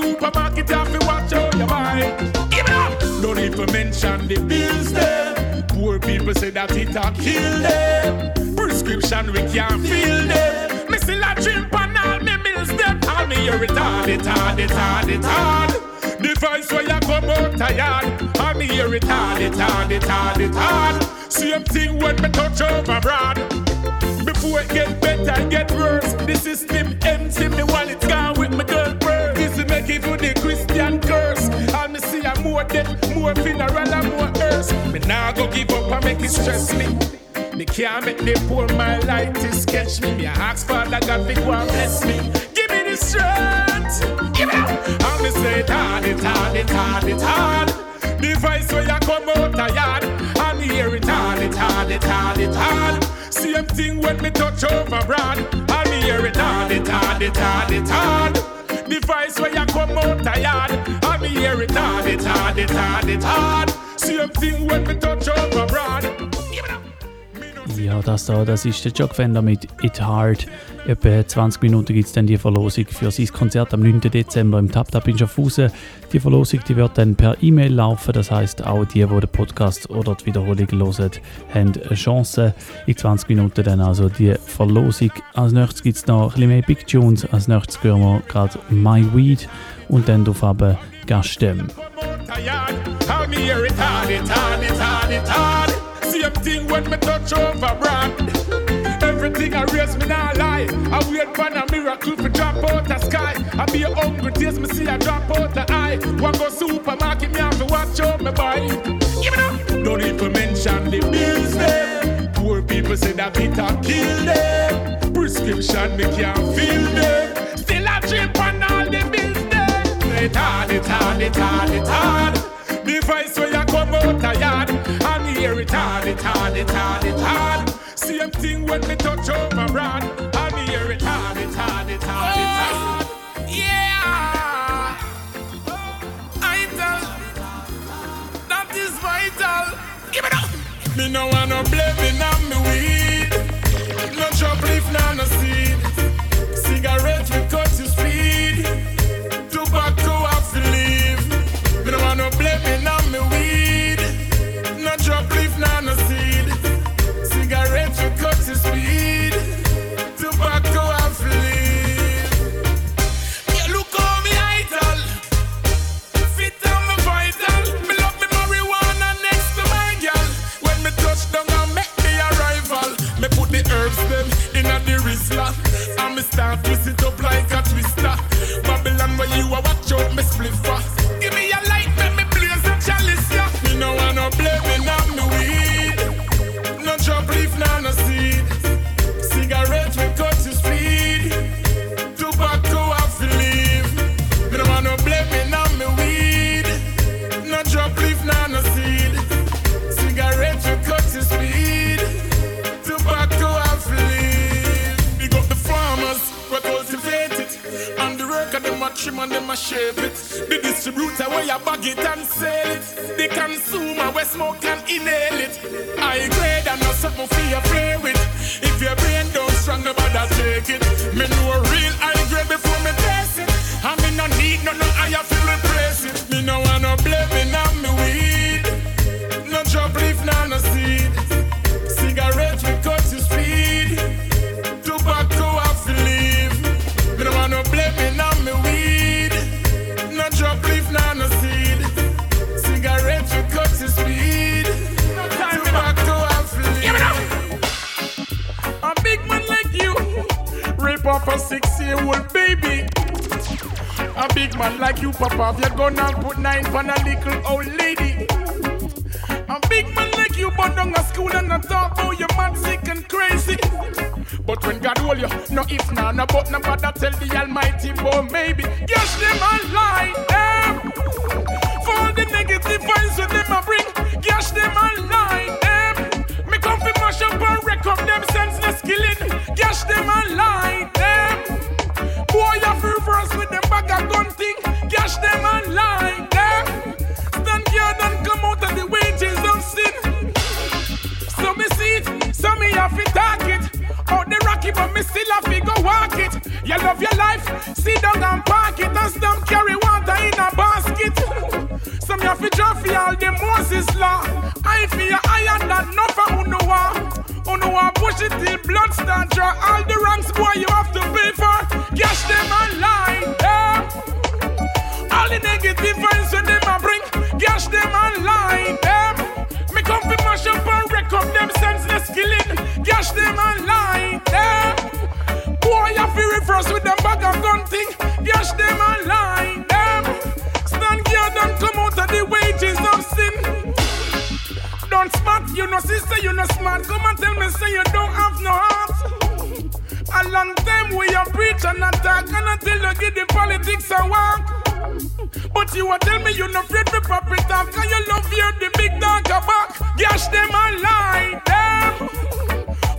Speaker 10: Supermarket and fi watch how you buy. Give it up. Don't even mention the bills there. Poor people say that it a kill them. Prescription we can't fill them. Me still a dream pan all me bills them. All me it hard, it hard, it hard. Device where you come out tired. All me hear it hard, it hard. Same thing when me touch over broad. Before it get better, get worse. The system empty, me wallet gone with my it for the Christian curse. All me see a more death, more funeral and more hearse. Me nah go give up and make it stress me. Me can't make the poor my light to sketch me. Me ask Father God to go and bless me. Give me the strength. Give it up. And me say it hard, it hard, it hard, it hard. Device where you come out tired. And me hear it hard, it hard, it hard, it hard. Same thing when me touch over broad. And hear it hard, it hard, it hard, it hard. Device where you come out tired. And me hear it hard, it hard, it hard, it hard. Same thing when me touch over broad.
Speaker 4: Ja, das da, das ist der Chuck Fender mit It Hard. Etwa 20 Minuten gibt es dann die Verlosung für sein Konzert am 9. Dezember im Tap Tap in Schaffhausen. Die Verlosung die wird dann per E-Mail laufen, das heißt auch die, die den Podcast oder die Wiederholung hören, haben eine Chance. In 20 Minuten dann also die Verlosung. Als nächstes gibt es noch ein bisschen mehr Big Tunes. Als nächstes hören wir gerade My Weed und dann auf eben Gastem.
Speaker 10: tired. How me hear it hard, it hard, it hard, it hard. Same thing when me touch over brand. Everything I raise me not lie. I wait for a miracle to drop out the sky. I be a hungry taste me see I drop out the eye. One go supermarket me have to watch out me buy. Give it up. Don't even mention the bills there. Poor people say that it a kill them. Prescription me can't fill them. Still I drip on all the bills there. It hard, it hard, it hard, it hard. Device Hear it hard, it hard, it hard, it hard. Same thing when me touch over broad. And hear it hard, it hard, it hard, it oh, hard. Yeah. Vital. That is vital. Give it up. Me no want no blaming on Start twist it up like a twister. Babylon where you a watch out me spliffer. Trim them a shape it. The distributor where you bag it and sell it. The consumer where smoke and inhale it. I grade and not something for you play with. If your brain don't strong, nobody take it. Me know real high grade before me test it. And me no need no no higher to replace it. Me no want no blaming on me weed. No trouble if none no a six-year-old baby. A big man like you, Papa, if you're gonna put nine on a little old lady. A big man like you, but down a school and not talk about oh, you mad, sick and crazy. But when God hold you, no if nah, no but no bother tell the Almighty, but maybe yes them a lie them. For all the negative vibes with them a bring, yes them a lie Mash up and wreck up them senseless killing. skilling. Gash them and light them. Boy, you reverse with them bag of gun thing. Gash them and light them. Stand here and come out of the wages of sin. So me see it, so me have to talk it. Out the rocky, but me still have to go walk it. You love your life, sit down and park it. And some carry water in a basket. Some you have to jump for all the Moses law. I feel am not no for uno wa. Uno wa push it till blood start draw. All the ranks boy you have to pay for. Cash them online. Yeah. All the negative vibes when them a bring. Cash them online. Yeah. Me come fi mash up and wreck up them senseless killing. Cash them online. Yeah. Boy, you feel reverse with them bag of gun thing. Cash them online. Don't smart, you know, sister, you know smart. Come and tell me, say you don't have no heart. A long time we are preach and attack, and until you get the politics a walk. But you are tell me you no afraid for pop it off, cause you love you the big dog a back. Gash them online, them.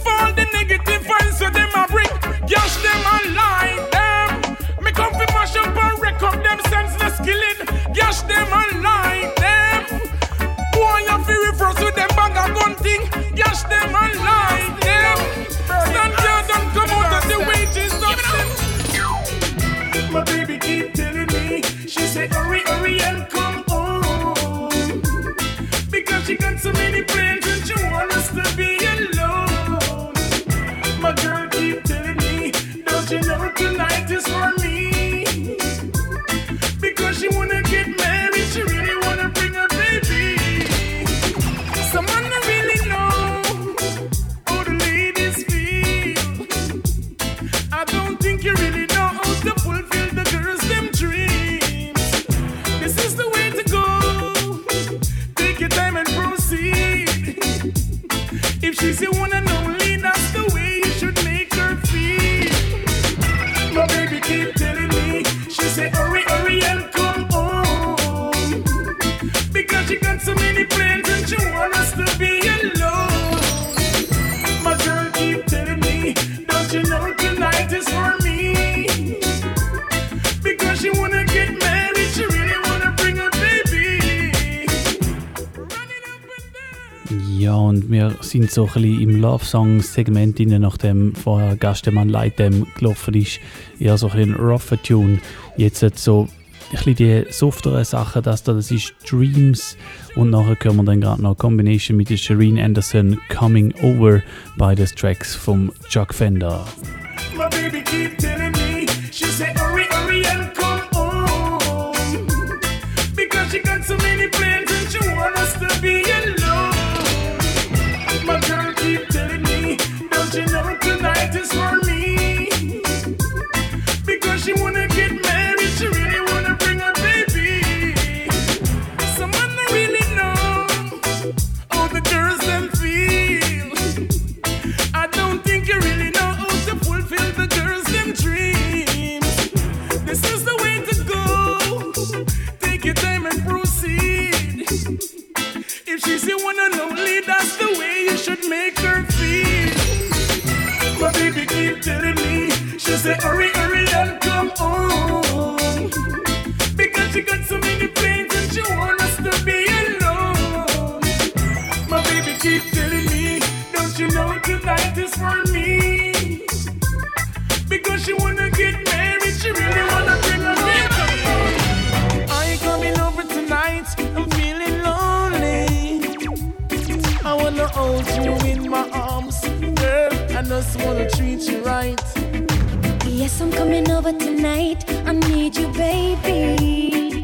Speaker 10: For all the negative vibes so them a bring, gash them online, them. Me come fi mash up and wreck up them senseless killing, gash them online, them. Boy, you fi reverse with them bag of gun thing, gash them online, them. Stand here, don't come out of the wages of sin. My baby keep telling me, she said hurry, hurry and come home. Because she got so many plans
Speaker 4: und wir sind so ein bisschen im Love-Song-Segment rein, nachdem vorher Gastemann Lightem gelaufen ist. Ja, so ein bisschen rougher Tune. Jetzt so ein bisschen die softere Sachen, das da, das ist Dreams. Und nachher hören wir dann gerade noch Combination mit der Shireen Anderson Coming Over, beides Tracks vom Chuck Fender.
Speaker 10: My baby keep telling me, she said said hurry, hurry and come home. Because she got so many plans and she want us to be alone. My baby keep telling me, don't you know tonight is for me? Because she wanna get married, she really wanna bring a baby. Are you coming over tonight? I'm feeling lonely. I wanna hold you in my arms, girl. I just wanna treat you right.
Speaker 11: Yes, I'm coming over tonight. I need you, baby.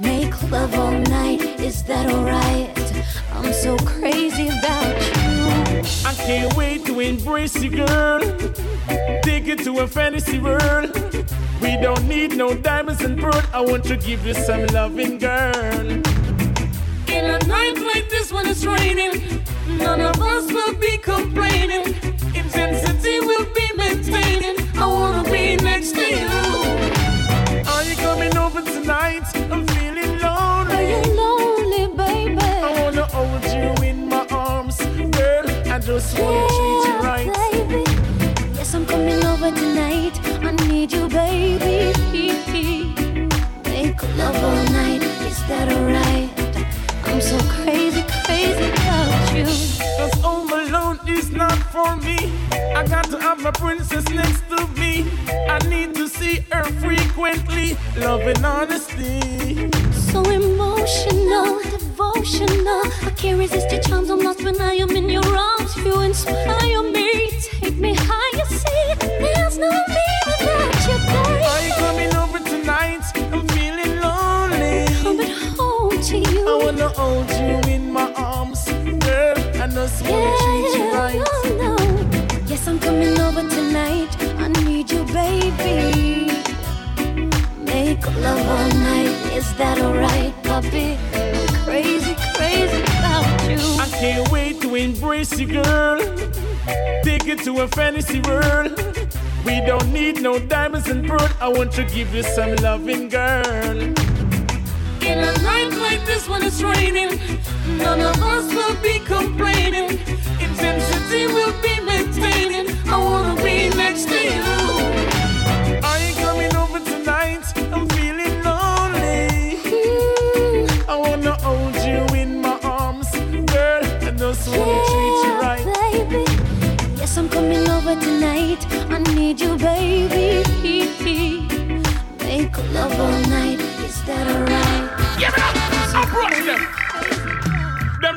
Speaker 11: Make love all night. Is that alright? I'm so crazy about you.
Speaker 10: I can't wait to embrace you, girl. Take it to a fantasy world. We don't need no diamonds and pearl. I want to give you some loving, girl. In a night like this when it's raining, none of us will be complaining. Intensity will be maintaining. I wanna be next to you. Are you coming over tonight? I'm feeling lonely.
Speaker 11: Are you lonely, baby?
Speaker 10: I wanna hold you in my arms, girl. I just wanna treat you right.
Speaker 11: baby. Yes, I'm coming over tonight. I need you, baby. Make love all night. Is that alright? I'm so crazy, crazy
Speaker 10: not for me. I got to have my princess next to me.
Speaker 12: I need to see her frequently. Love and honesty.
Speaker 11: So emotional, devotional. I can't resist your charms. I'm lost when I am in your arms. You inspire me, take me higher. See, there's no me without you, babe.
Speaker 12: Are you coming over tonight? I'm feeling lonely.
Speaker 11: Coming home to you.
Speaker 12: I wanna hold you in my arms, girl. I just wanna treat you
Speaker 11: Love all night. Is that alright, puppy? Crazy, crazy about you.
Speaker 12: I can't wait to embrace you, girl. Take it to a fantasy world. We don't need no diamonds and pearl. I want to give you some loving, girl.
Speaker 10: In a night like this when it's raining, none of us will be complaining. Intensity will be maintaining. I wanna be next to you.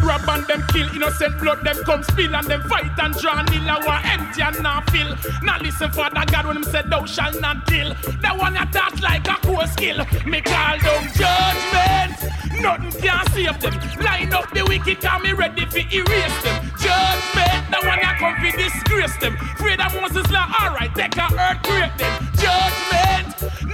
Speaker 12: Rob and them kill, innocent blood, them come spill and them fight and draw nil. I want empty and not fill. Now listen, Father God, when him said, Thou shalt not kill. That one attack like a cool skill. Me call them judgment. Nothing can save them. Line up the wicked, cause me ready for erase them. Judgment, the one that come for disgrace them. Afraid of Moses law, alright, take a earth, create them. Judgment,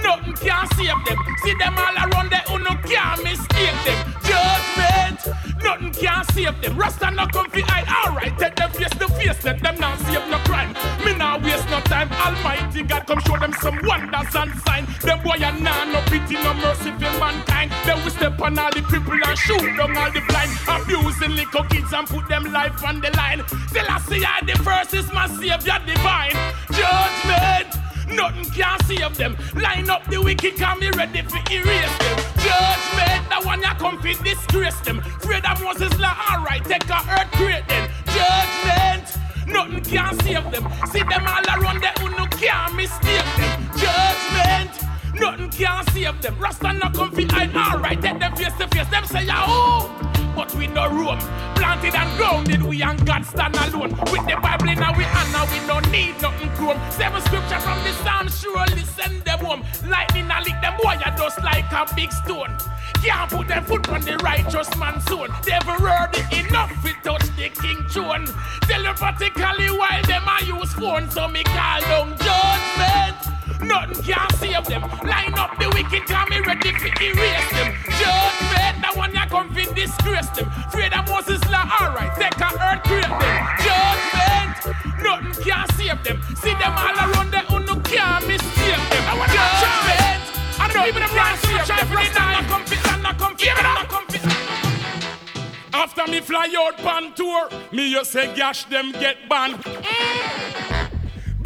Speaker 12: nothing can save them. See them all around there, who no can mistake them. Judgment, nothing can save them. Rasta no come fi hide, alright, take them face to face, let them not save no crime. Me nah waste no time, Almighty God come show them some wonders and sign. Them boy a nah no pity, no mercy for mankind. Then we step on all the people and shoot down all the blind. Abusing little kids and put them life on the line. Till I see I the first is my savior divine. Judgment. Nothing can save them. Line up the wicked, can be ready for erase them. Judgment, the one ya come fi disgrace them. Afraid of Moses law, alright, take a earth create them. Judgment, nothing can save them. See them all around there who no can mistake them. Judgment, nothing can save them. Rasta no come fi hide, alright, take them face to face. Them say, ya oh. But we no room, planted and grounded, we and God stand alone. With the Bible in our hand, now we don't need nothing chrome. Seven scriptures from the Psalm, surely send them home. Lightning and lick them boy, are just like a big stone. Can't put them foot on the righteous man's zone. They've it enough, to touch the king throne. Telepathically while them I use phone, so me call down judgment. Nothing can save them. Line up the wicked, me ready for erase them. Judgment, the one ya come fi disgrace them. Afraid of Moses law, alright, take a earth create them. Judgment, nothing can save them. See them all around there, who no can mistake them. I wanna Judgment, I don't even can save them. Rasta not come fi, not come fi, not come fi. After me fly out pan tour, me you say gash them get banned.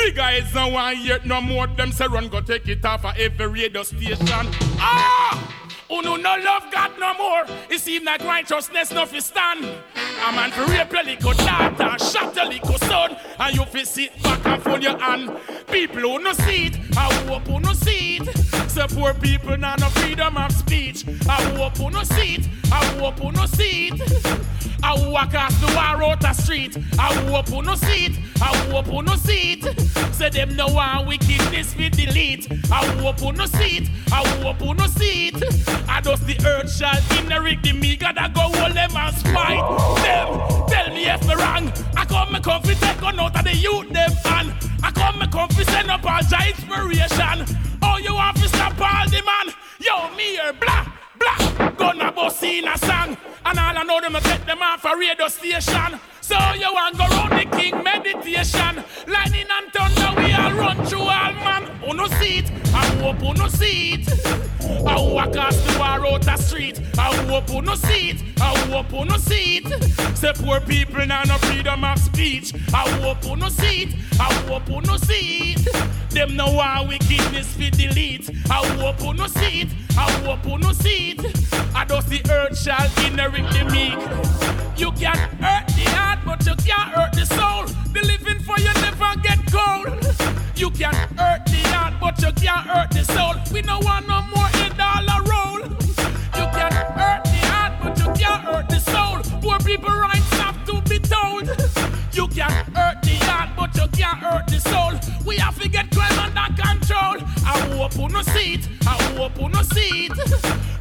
Speaker 12: Big eyes no one yet no more. Them say run go take it off of every radio station. Ah! Uno no love God no more. It seem like righteousness no fi stand. A man for rape your little daughter, shot your little son, and you fi sit back and fold your hand. People who no see it, I hope who no see it. So poor people now no freedom of speech. I hope who no see it, I hope who no see it. I walk across the war out the street. I hope who no see it. I hope who no see it. Say them no one wickedness we delete. I hope who no see it. I hope who no see it. I does the earth shall inherit the me. Gotta go hold them and spite them. Tell me if me wrong. I come me come fi take on out of the youth them and I come me come fi send up all the inspiration. Oh you want to stop all the man? Yo me here blah blah. Gonna bust in a song. And all I know them I take them off a radio station. So you want go round the king meditation. Lightning and thunder, we all run through. It? I hope who no see it. I walk across the war out the street. I hope who no see it. I hope who no see it. Say poor people now no freedom of speech. I hope who no see it. I hope who no see it. Them no want wickedness fi delete. I hope who no see it. I hope who no see it. I does the earth shall inherit the meek. You can hurt the heart, but you can't hurt the soul. The living for you never get cold. You can hurt the heart, but
Speaker 10: you can't hurt the soul. We no want no more head dollar roll. You can hurt the heart, but you can't hurt the soul. Poor people rights have to be told. You can hurt the heart, but you can't hurt the soul. We have to get crime under control. I hope you no see it. I hope you no see it.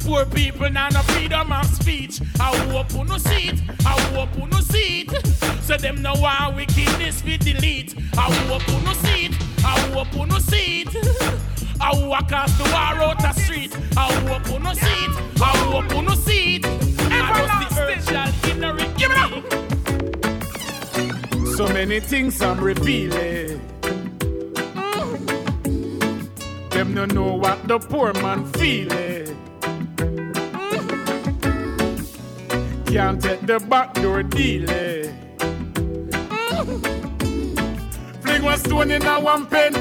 Speaker 10: Poor people now no freedom of speech. I hope you no see it. I hope you no see it. So them know why we keep this we delete. I hope you no see it. I hope you no see it. I walk across the war out the street. I hope you no see it. I hope you no see it. I just the earth shall inherit. Give it up. So many things I'm revealing. Them no know what the poor man feeling. Eh. Mm-hmm. Can't take the back door dealing. Eh. Mm-hmm. Fling one stone in a one pen.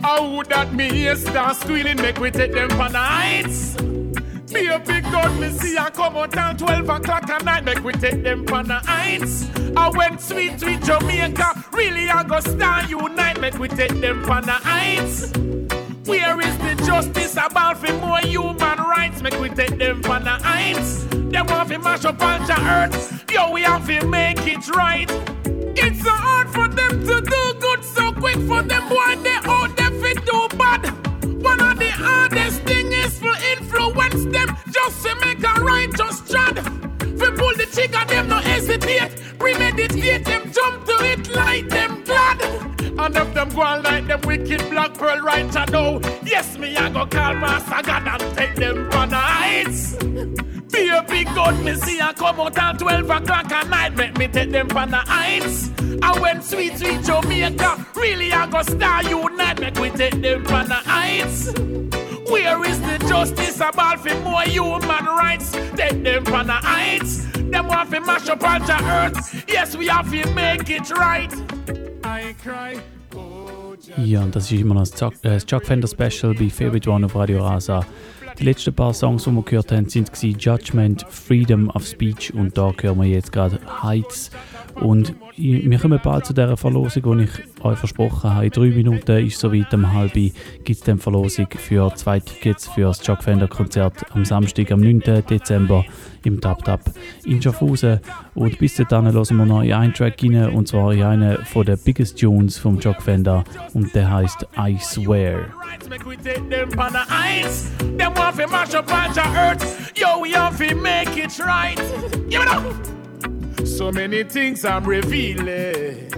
Speaker 10: How would that me here start squealing? Make we take them for nights. Be a big gun, me see I come out at 12 o'clock at night, make we take them for the heights. I went sweet, sweet Jamaica, really I go star unite, make we take them for the heights. Where is the justice about for more human rights? Make we take them for the heights. Them want to mash up all the earth. Yo, we have to make it right. It's so hard for them to do good, so quick for them boy they all there fit do bad. One of the hardest thing is for influence them just to make a righteous trad. Fi pull the trigger, them no hesitate. Premeditate them, jump to it like them glad. And if them go on like them wicked black pearl right know. Yes, me I go call Master God and take them for the heights. Be a big good, me see I come out at 12 o'clock at night, make me take them for the heights. I went sweet, sweet Jamaica, really I go star unite, make we take them for the heights. Where is the justice about for more human rights? Take them for the heights. Them want to mash up the earth. Yes, we have to make it right. I cry. oh,
Speaker 4: Ja, und das ist immer noch das Chuck, äh, das Chuck Fender Special bei Favorite One auf Radio Rasa. Die letzten paar Songs, die wir gehört haben, sind Judgment, Freedom of Speech und da hören wir jetzt gerade Heights. Und wir kommen bald zu dieser Verlosung, die ich euch versprochen habe. In drei Minuten ist soweit, um halb gibt es dann Verlosung für zwei Tickets für das Chuck Fender Konzert am Samstag, am 9. Dezember im Tap Tap in Schaffhausen. Und bis dahin hören wir noch in einen Track rein, und zwar in einen von den Biggest Tunes vom Chuck Fender und der heißt I Swear.
Speaker 10: So many things I'm revealing.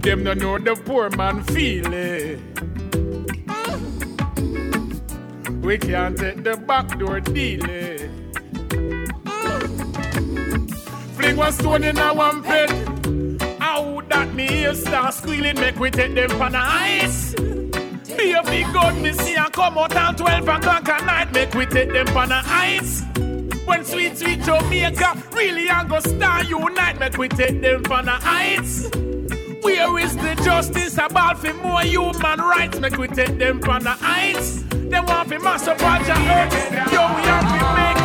Speaker 10: Them don't know the poor man feeling. We can't take the back door dealing. Fling one stone in a one pen. How that me here start squealing, make we take them for the ice. Be a big gun, me see I come out at 12 o'clock at night, make we take them for the ice. When sweet, sweet Jamaica, really I go star unite, make we take them for the ice. Where is the justice about for more human rights? Make we take them for the ice. They want to all the earth. Yo, we have to make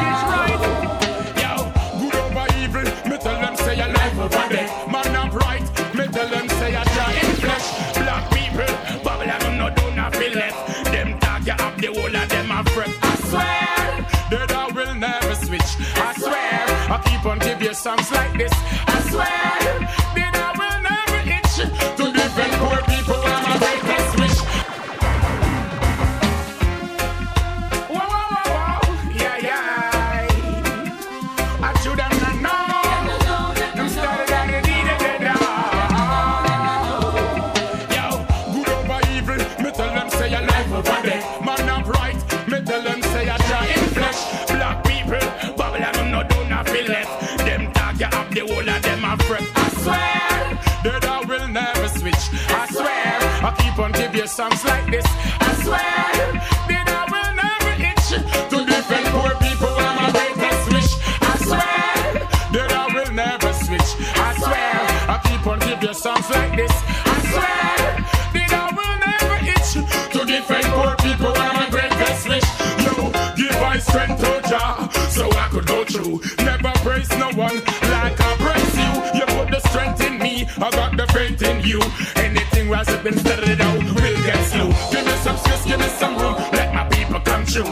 Speaker 10: keep on give you songs like this. Through. Never praise no one like I praise you. You put the strength in me, I got the faith in you. Anything thing rise up instead of it out. We'll get slow. Give me some space, give me some room. Let my people come true.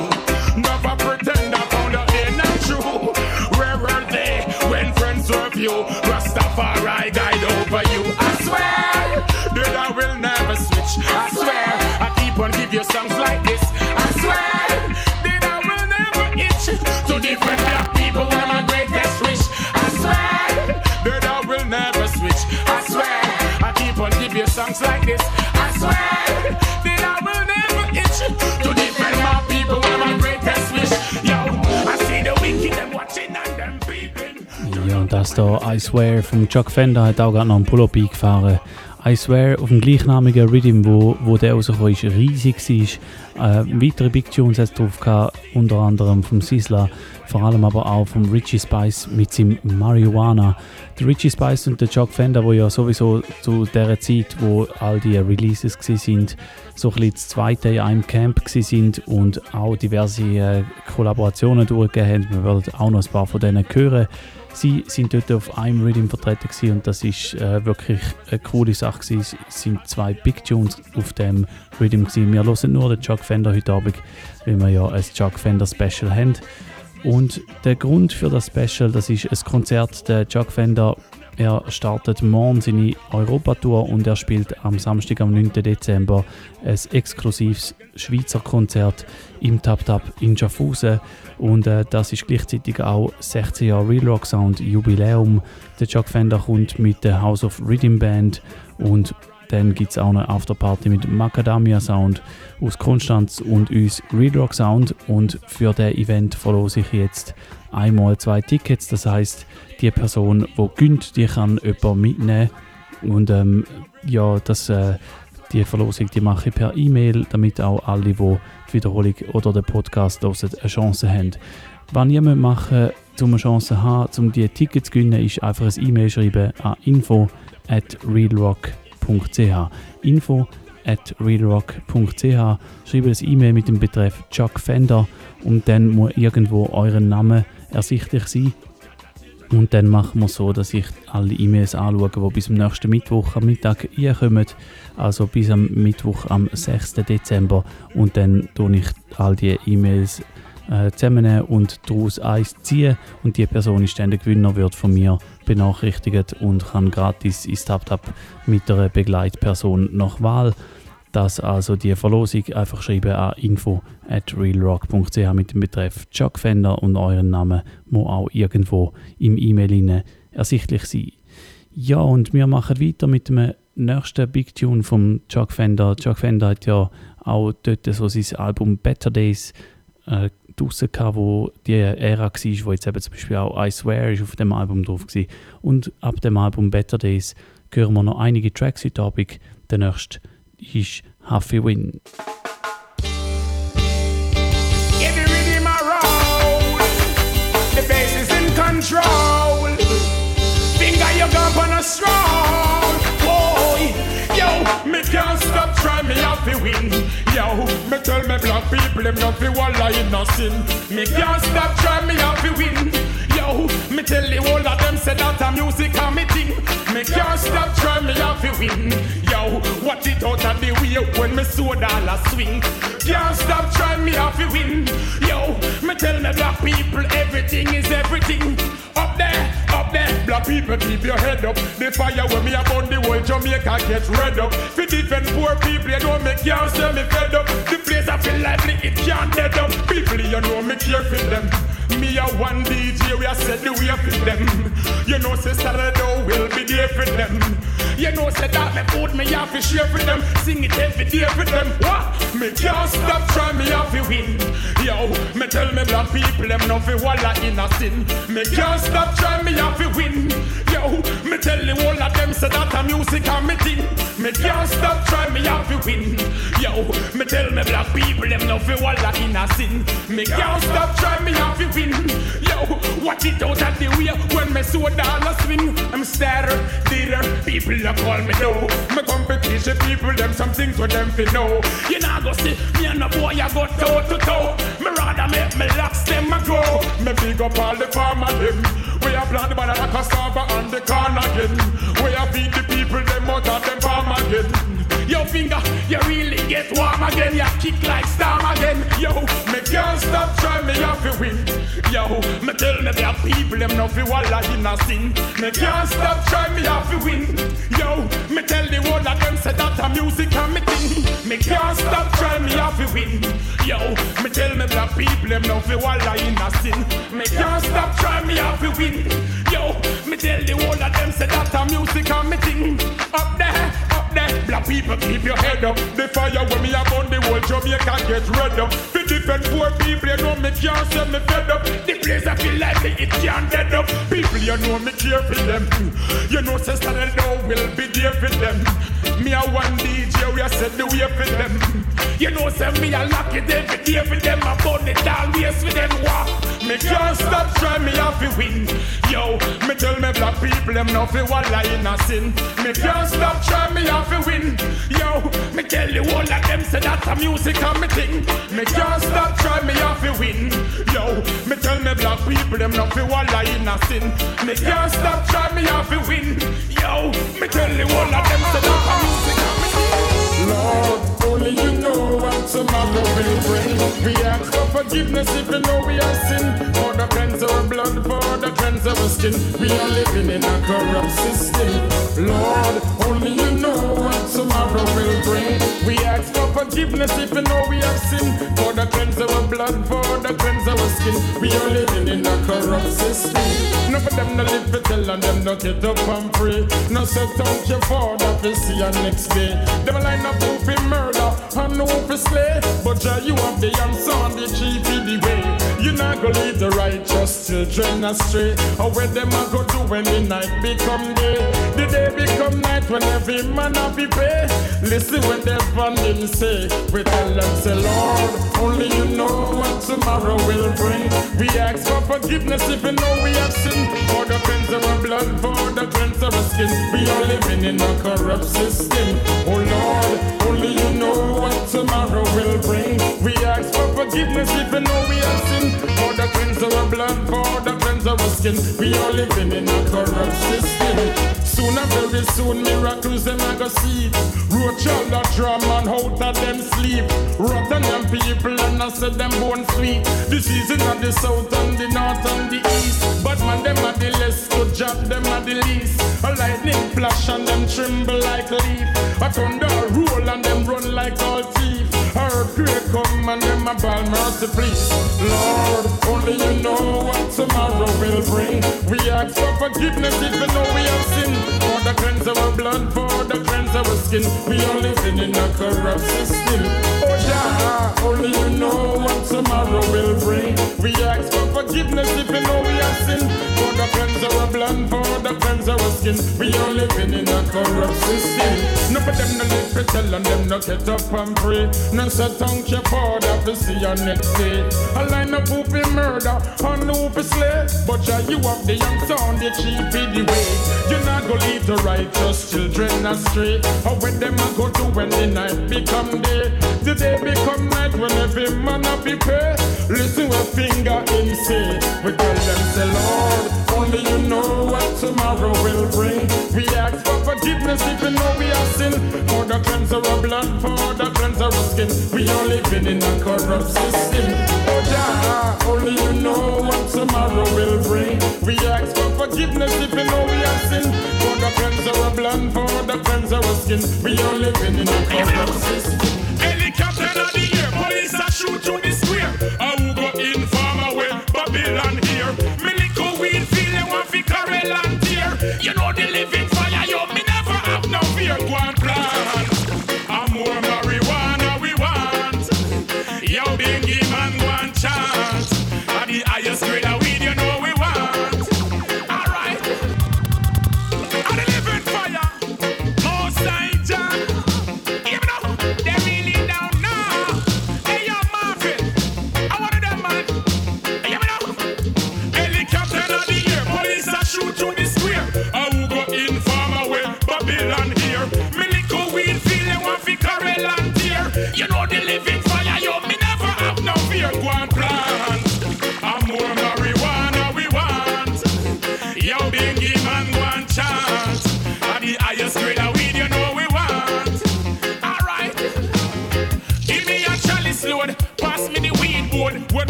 Speaker 10: Never pretend I found out they're not true. Where were they when friends serve you? Rastafari guide
Speaker 4: und das da I Swear von Chuck Fender hat auch gerade noch einen Pull-Up eingefahren. I Swear auf dem gleichnamigen Rhythm, wo, wo der rausgekommen ist, riesig war. Äh, weitere Big Tunes hat es drauf gehabt, unter anderem vom Sizzla, vor allem aber auch vom Richie Spice mit seinem Marijuana. Der Richie Spice und der Chuck Fender, wo ja sowieso zu der Zeit, wo all die Releases sind, so ein bisschen das zweite in einem Camp sind und auch diverse äh, Kollaborationen durchgegeben haben. Wir werden auch noch ein paar von denen hören. Sie sind dort auf einem Rhythm vertreten gewesen und das ist äh, wirklich eine coole Sache gewesen. Es sind zwei Big Tunes auf dem Rhythm gewesen. Wir hören nur den Chuck Fender heute Abend, weil wir ja ein Chuck Fender Special haben. Und der Grund für das Special, das ist ein Konzert, der Chuck Fender, er startet morgen seine Europatour und er spielt am Samstag, am 9. Dezember, ein exklusives Schweizer Konzert im Tap Tap in Schaffhausen. Und äh, das ist gleichzeitig auch 16 Jahre Real Rock Sound Jubiläum. Der Chuck Fender kommt mit der House of Rhythm Band und dann gibt es auch eine Afterparty mit Macadamia Sound aus Konstanz und uns Real Rock Sound. Und für das Event verlose ich jetzt einmal zwei Tickets. Das heißt, die Person, die gönnt, die kann jemanden mitnehmen. Und ähm, ja, das, äh, die Verlosung die mache ich per E-Mail, damit auch alle, die die Wiederholung oder den Podcast hören, eine Chance haben. Was ihr machen müsst, um eine Chance zu haben, um diese Tickets zu gewinnen, ist einfach ein E-Mail schreiben an info at realrock.ch. Info at realrock.ch. Schreibt ein E-Mail mit dem Betreff Chuck Fender und dann muss irgendwo euren Name ersichtlich sein. Und dann machen wir so, dass ich alle E-Mails anschaue, die bis zum nächsten Mittwoch am Mittag reinkommen. Also bis am Mittwoch am 6. Dezember. Und dann tue ich all die E-Mails äh, zusammennehmen und daraus eins ziehen. Und die Person ist dann der Gewinner, wird von mir benachrichtigt und kann gratis ins TapTap mit einer Begleitperson nach Wahl. Das also die Verlosung einfach schreiben an info at realrock.ch mit dem Betreff Chuck Fender und euren Namen muss auch irgendwo im E-Mail ersichtlich sein. Ja, und wir machen weiter mit dem nächsten Big Tune vom Chuck Fender. Chuck Fender hat ja auch dort so sein Album Better Days äh, draussen gehabt, wo die Ära war, wo jetzt eben zum Beispiel auch I Swear ist auf dem Album drauf war. Und ab dem Album Better Days hören wir noch einige Tracks heute Abend. Der nächste ist Huffy Win.
Speaker 10: Control. Finger your gun on a strong. Boy, yo, me can't stop trying me have to win. Yo, tell me black people them not fi walla in no. Me can't stop trying me have to win. Yo, me tell the whole of them say that a music a me thing. Me can't stop trying me have to win. Yo, watch it out of the way when me soda a swing. Can't stop trying me have to win. Yo, me tell me black people everything is everything. Up there, up there, black people keep your head up. The fire when me upon the whole Jamaica get red up. Fi defend poor people, you me can't say me fed up. The place I feel lively, it can't dead up. People, you know me care for them. Me a one DJ, we a set the way for them. You know, say Saturday will be there for them. You know, say that me food me have to share for them. Sing it every day for them. What? Me can't stop trying, me have to win. Yo, me tell me black people them no fi walla in a sin. Me can't stop trying, me have to win. Yo, me tell the whole of them say that a music a me thing. Me can't stop trying, me have to win. Yo, me tell me black people them no fi walla in a sin. Me can't stop trying, me have to win. Yo, watch it out of the way when me so dollar swing. I'm starter, leader, people that call me no. Me competition people them some things with them fi know. You know go see me and a boy I go toe to toe. Me rather make me locks them a go. Me big up all the farmer them. We are plant the banana cassava and the corn again. We are feed the people them out of them farm again. Finger, you really get warm again. You kick like storm again. Yo, me can't stop trying me off to win. Yo, me tell me there people them no fi walla in a sin. Me can't stop trying me off to win. Yo, me tell the world that them say that a music and me thing. Me can't stop trying me off to win. Yo, me tell me black people them no fi walla in a sin. Me can't stop trying me off to win. People keep your head up. The fire when me up on the whole Jamaica get red up. For different poor people, you know me can't say me fed up. The place I feel like me, it can't dead up. People, you know me care for them. You know sister and will be there for them. Me a one DJ, we a set the way for them. You know say me a lock it every day for them. I burn it always for them. What? Me can't stop trying me have to win. Yo, me tell me black people them no fi walla in a sin. Me can't stop trying me have to win. Yo, me tell the whole of them say that a music and me thing. Me can't stop trying me have to win. Yo, me tell me black people them no fi walla in a sin. Me can't stop trying me have to win. Yo, me tell the whole of them say that a music and me thing. Lord, only you know what tomorrow will bring. We ask for forgiveness if you know we have sinned. For the cleanse our blood, for the cleanse our skin. We are living in a corrupt system. Lord, only you know what tomorrow will bring. We ask for forgiveness if you know we have sinned. For the cleanse our blood, for the cleanse our skin. We are living in a corrupt system. No for them to live for tell and them not get up and pray. No say thank you for that we see you next day. Them line up who fi murder and who fi slay. But Jah, you have the answer and the chief in the way. You not go lead the righteous children astray. Or where them a go do when the night become day. The day become night when every man a be pay. Listen when the bandit say. We tell them say Lord, only you know what tomorrow will bring. We ask for forgiveness you know we have sinned. For the cleanse of our blood, for the cleanse of our skin. We are living in a corrupt system. Oh Lord, only you know what tomorrow will bring. We ask for forgiveness if you know we have sinned. For the cleanse of our blood, for the cleanse of our skin. We are living in a corrupt system. Soon and very soon, miracles them I go see. Roach all the drum and out of them sleep. Rotten them people and I said them born sweet. The season of the south and the north and the east. But man, them are the less good job, them are the least. A lightning flash and them tremble like leaf. A thunder roll and them run like all thief. Earthquake come and them a ball mercy please. Lord, only you know what tomorrow will bring. We ask for forgiveness you know we have sinned. For the cleanse of our blood, for the cleanse of our skin. We are living in a corrupt system. Yeah, only you know what tomorrow will bring. We ask for forgiveness if you know we have sinned. For the of our blood, for the of our skin. We are living in a corrupt system. No for them no live for tell and them no get up and pray. No say thank you for that we see your next day. A line of who murder and who be slay. But yeah, you have the young son, the chief in the way. You're not gonna lead the righteous children astray. Or when them a go to when the night become day. The day become night when every man a be pay. Listen with finger in say. We tell them say Lord, only you know what tomorrow will bring. We ask for forgiveness if you know we have sin. For the cleanse of our blood, for the cleanse of skin. We are living in a corrupt system. Oh yeah, only you know what tomorrow will bring. We ask for forgiveness if you know we have sin. For the cleanse of our blood, for the cleanse of skin. We are living in a corrupt system. Police a shoot the square. I will go in farm away, Babylon here. Me feel want fi and tear. You know the living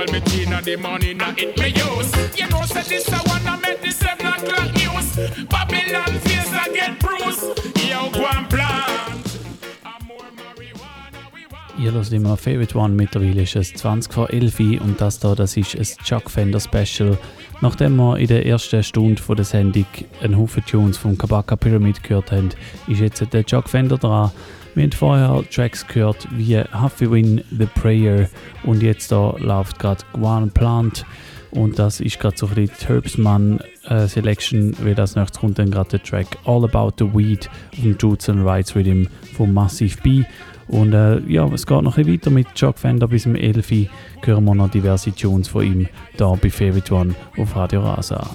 Speaker 10: When me tea the morning, now it me use. You know, say this I wanna make this seven o'clock news. Babylon face I get bruised. Yo, go and.
Speaker 4: Ihr hört immer Favorite One, mittlerweile ist es 20 vor 11 und das hier, das ist ein Chuck Fender Special. Nachdem wir in der ersten Stunde von der Sendung einen Haufen Tunes vom Kabaka Pyramid gehört haben, ist jetzt der Chuck Fender dran. Wir haben vorher Tracks gehört wie Huffy Win, The Prayer und jetzt da läuft gerade Guan Plant und das ist gerade so bisschen die Herbsman äh, Selection, weil das nächstes kommt dann gerade der Track All About the Weed dem Dudes and Rights Rhythm von Massive B. Und äh, ja, es geht noch ein bisschen weiter mit Chuck Fender bis zum 11. Hören wir noch diverse Tunes von ihm da bei Favorite One auf Radio Rasa.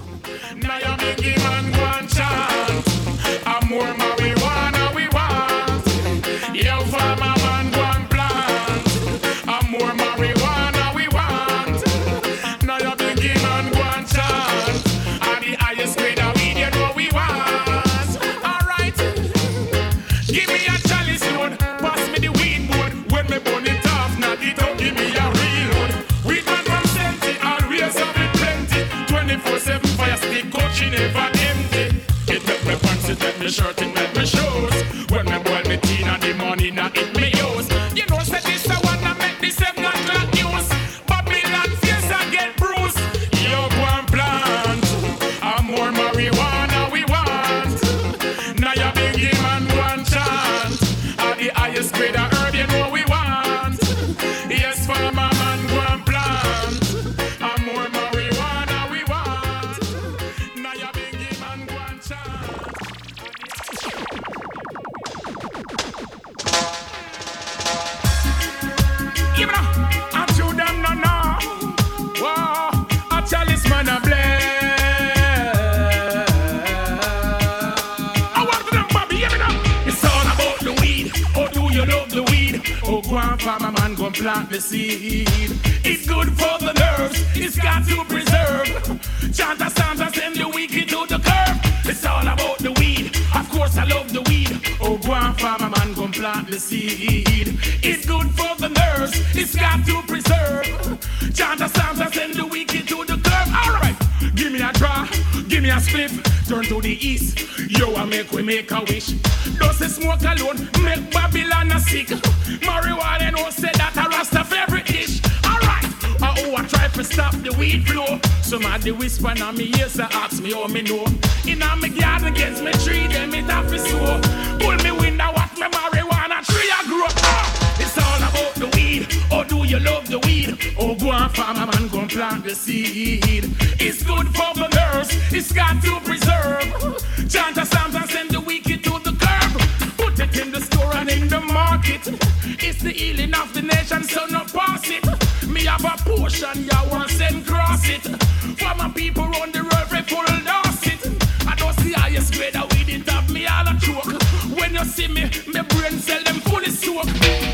Speaker 10: Me shirt, it make me shoes. Farmer man, go plant the seed. It's good for the nerves. It's got to preserve. Chanta Santa send the wicked to the curb. It's all about the weed. Of course, I love the weed. Oh, go on, farmer man, go plant the seed. It's good for the nerves. It's got to preserve. Chanta Santa send the wicked to the curb. All right, give me a draw, give me a split. Turn to the east. Yo, I make we make a wish. Does the smoke alone make Babylon a sick? Marijuana no say that a rasta favorite dish. All right. Uh, oh, I try to stop the weed flow. Somebody whisper on me ears and ask me how me know. In a me garden against me tree, them it have to sow. Pull me window, watch me marijuana tree I grow. It's all about the weed. Oh, do you love the weed? Oh, go on, farmer man, go and plant the seed. It's good for the nerves. It's got to preserve. Chant a psalms and send the wicked to the curb. Put it in the store and in the market. It's the healing of the nation, so no pass it. Me have a potion, ya want send cross it. For my people on the road, full dose it. I don't see highest grade of weed, it have me all a choke. You see me, my brain cell them fully soak.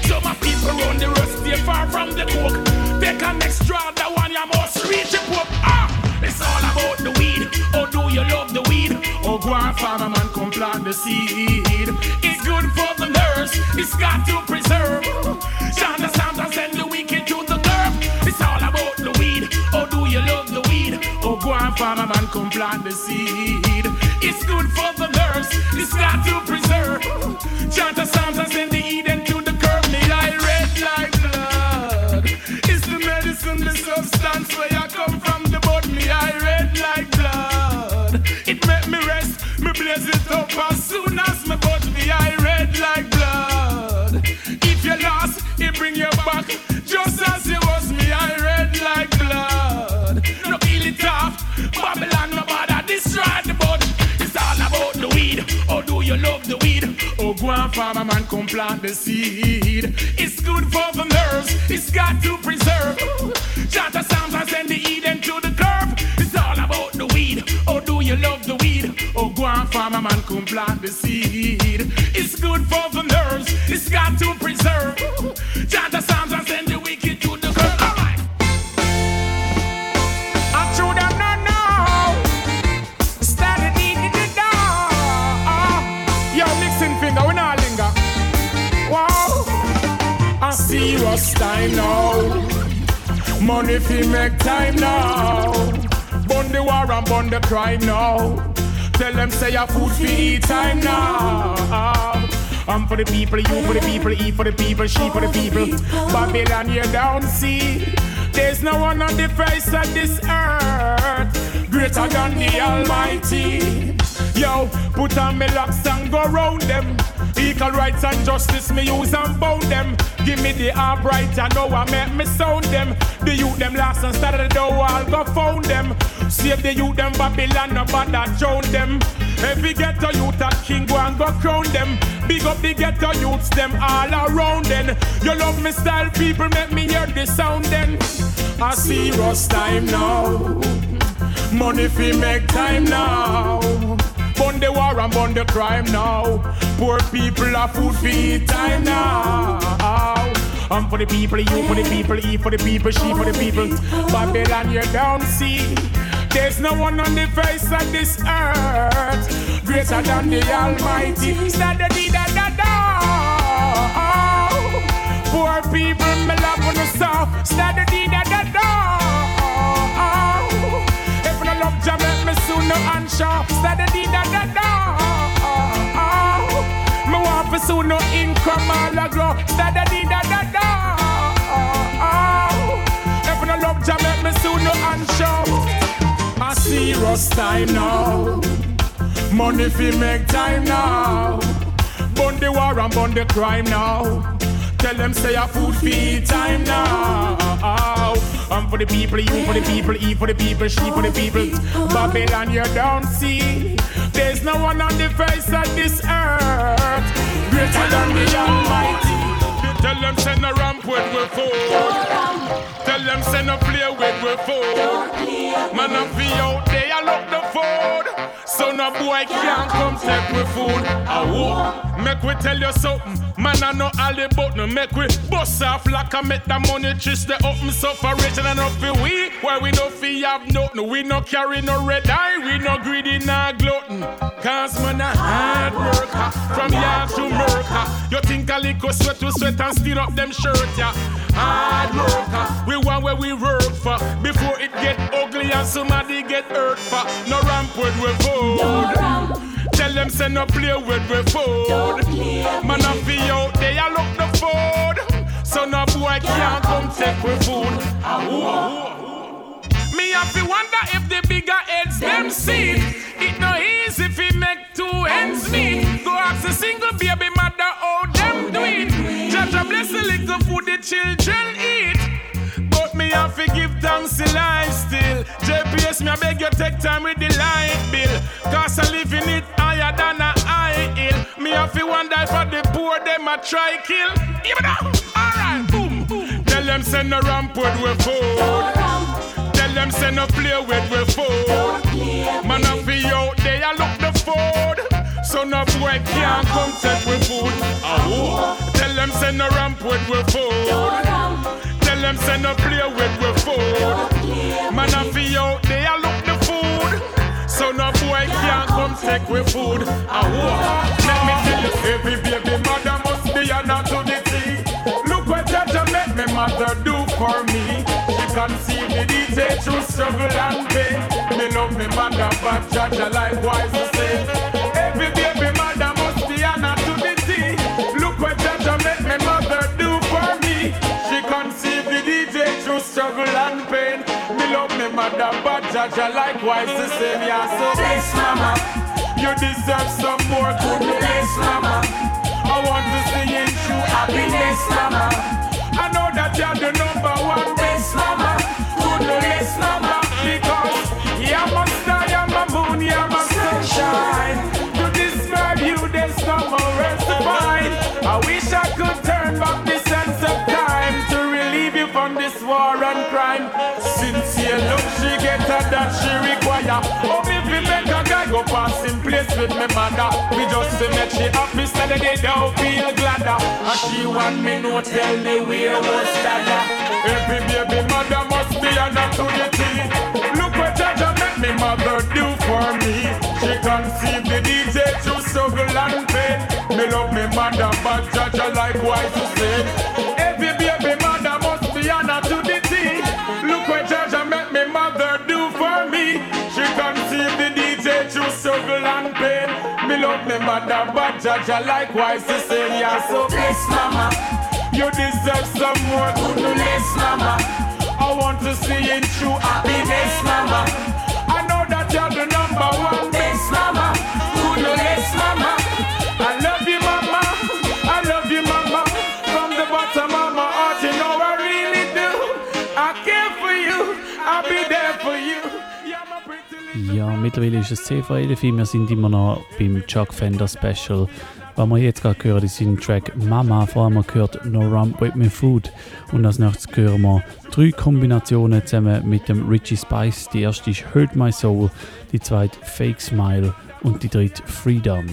Speaker 10: So my people on the road stay far from the coke. Take an extra, the one you must reach up. Ah, it's all about the weed. Oh, do you love the weed? Oh, go on, farmer man, come plant the seed. It's good for the nerves. It's got to preserve. Sound and send the wicked to the curb. It's all about the weed. Oh, do you love the weed? Oh, go on, farmer man, come plant the seed. It's good for the nerves. It's got to preserve. Chant Oh, go on, farmer man, come plant the seed. It's good for the nerves. It's got to preserve. Chata sounds and send the Eden to the curve. It's all about the weed. Oh, do you love the weed? Oh, go on, farmer man, come plant the seed. It's good for the nerves. It's got to preserve. Serious time now. Money fi make time now. Bun the war and bun the crime now. Tell them say your food fi eat time now. I'm for the people, you for the people, E for the people, she for the people. Babylon, you don't see. There's no one on the face of this earth greater than the Almighty. Yo, put on me locks and go round them. Equal rights and justice, me use and bound them. Give me the upright, I know I make me sound them. The youth them last and started the door, I'll go found them. Save the youth them Babylon, no bother drown them. Every ghetto youth a king go and go crown them. Big up the ghetto youths them all around then. You love me style, people make me hear the sound then. I see serious time now. Money fi make time now. Bun the war and bun the crime now. Poor people are food fi time now. I'm for the people, you for the people, E for the people, she for the people. Babylon, you don't see. There's no one on the face of this earth greater than the Almighty. Stand the da da da. Poor people, me love on the south. Stand the da da da. If no love jam, no answer. Stand the da da da. Me want soon no income all a grow. The da da da. If no love jam, make me soon no answer a serious time now. Money fi make time now. Bun the war and bun the crime now. Tell them say a food feed time now. I'm for the people, you for the people, E for the people, she for the people. Babylon, you don't see. There's no one on the face of this earth greater than the Almighty. Tell them send a ramp with we food. Tell them send a play with we food. Man, I be out I look the food. So no boy can't come take we food. I won't. Make we tell you something. Man, I know all the button. Make we bust off like I make the money twist the open sufferation and up for we. Why we no fee have nothing. We no carry no red eye. We no greedy, no glutton. Cause man, a hard worker. From yard to murder. You think a little sweat to sweat and steal up them shirt, yeah. Hard worker. We want where we work for. Before it get ugly and somebody get hurt for. No ramp with we food. No Tell them say no play with we food. Man, I feel out there, I look the food. So no boy can't come take we food. Me have to wonder if the bigger heads them see. It no easy fi make two ends meet. Go ask a single baby mother how them do it. Judge bless the little food the children eat. Have to give thanks to life still. JPS, me I beg you take time with the light bill. Cause I live in it higher than a high hill. Me have to wonder for the poor them a try kill. Give it up. Alright, boom, boom. Tell them send no ramp with we food. Tell them say no play with we food. Man, I feel out there, I look the food. So no boy can't come take we food. Oh. Tell them say no ramp with we food. Them say no play with we food. Man, I feel out there, I look the food. So no boy can't come take we food. Oh. Let me tell you, every baby mother must be an tea. Look what Jaja make me mother do for me conceive the DJ through struggle and pain. Me love me mother, but Jaja likewise the same. Jaja likewise the same. Yeah, so bless mama. You deserve some more goodness, mama. I want to see you true happiness, mama. I know that you're the number one that she require. Oh, if we make a guy go past in place with me mother, we just to make she happy, so that they don't feel gladder. And she want me no tell me where was dada. Every baby mother must be an opportunity. Look what Jaja make me mother do for me. She conceived the DJ through struggle and pain. Me love me mother, but Jaja likewise to say. Mother, but judge likewise the same. Yeah, so bless mama. You deserve some more goodness, mama. I want to see you true happiness, mama. I know that you're the number one best mama. Goodness, mama.
Speaker 4: Ja, mittlerweile ist es 10 vor 11 Wir sind immer noch beim Chuck Fender Special. Was wir jetzt gerade hören, ist sein Track Mama. Vor allem gehört No Rump With Me Food. Und als nächstes hören wir drei Kombinationen zusammen mit dem Richie Spice. Die erste ist Hurt My Soul, die zweite Fake Smile und die dritte Freedom.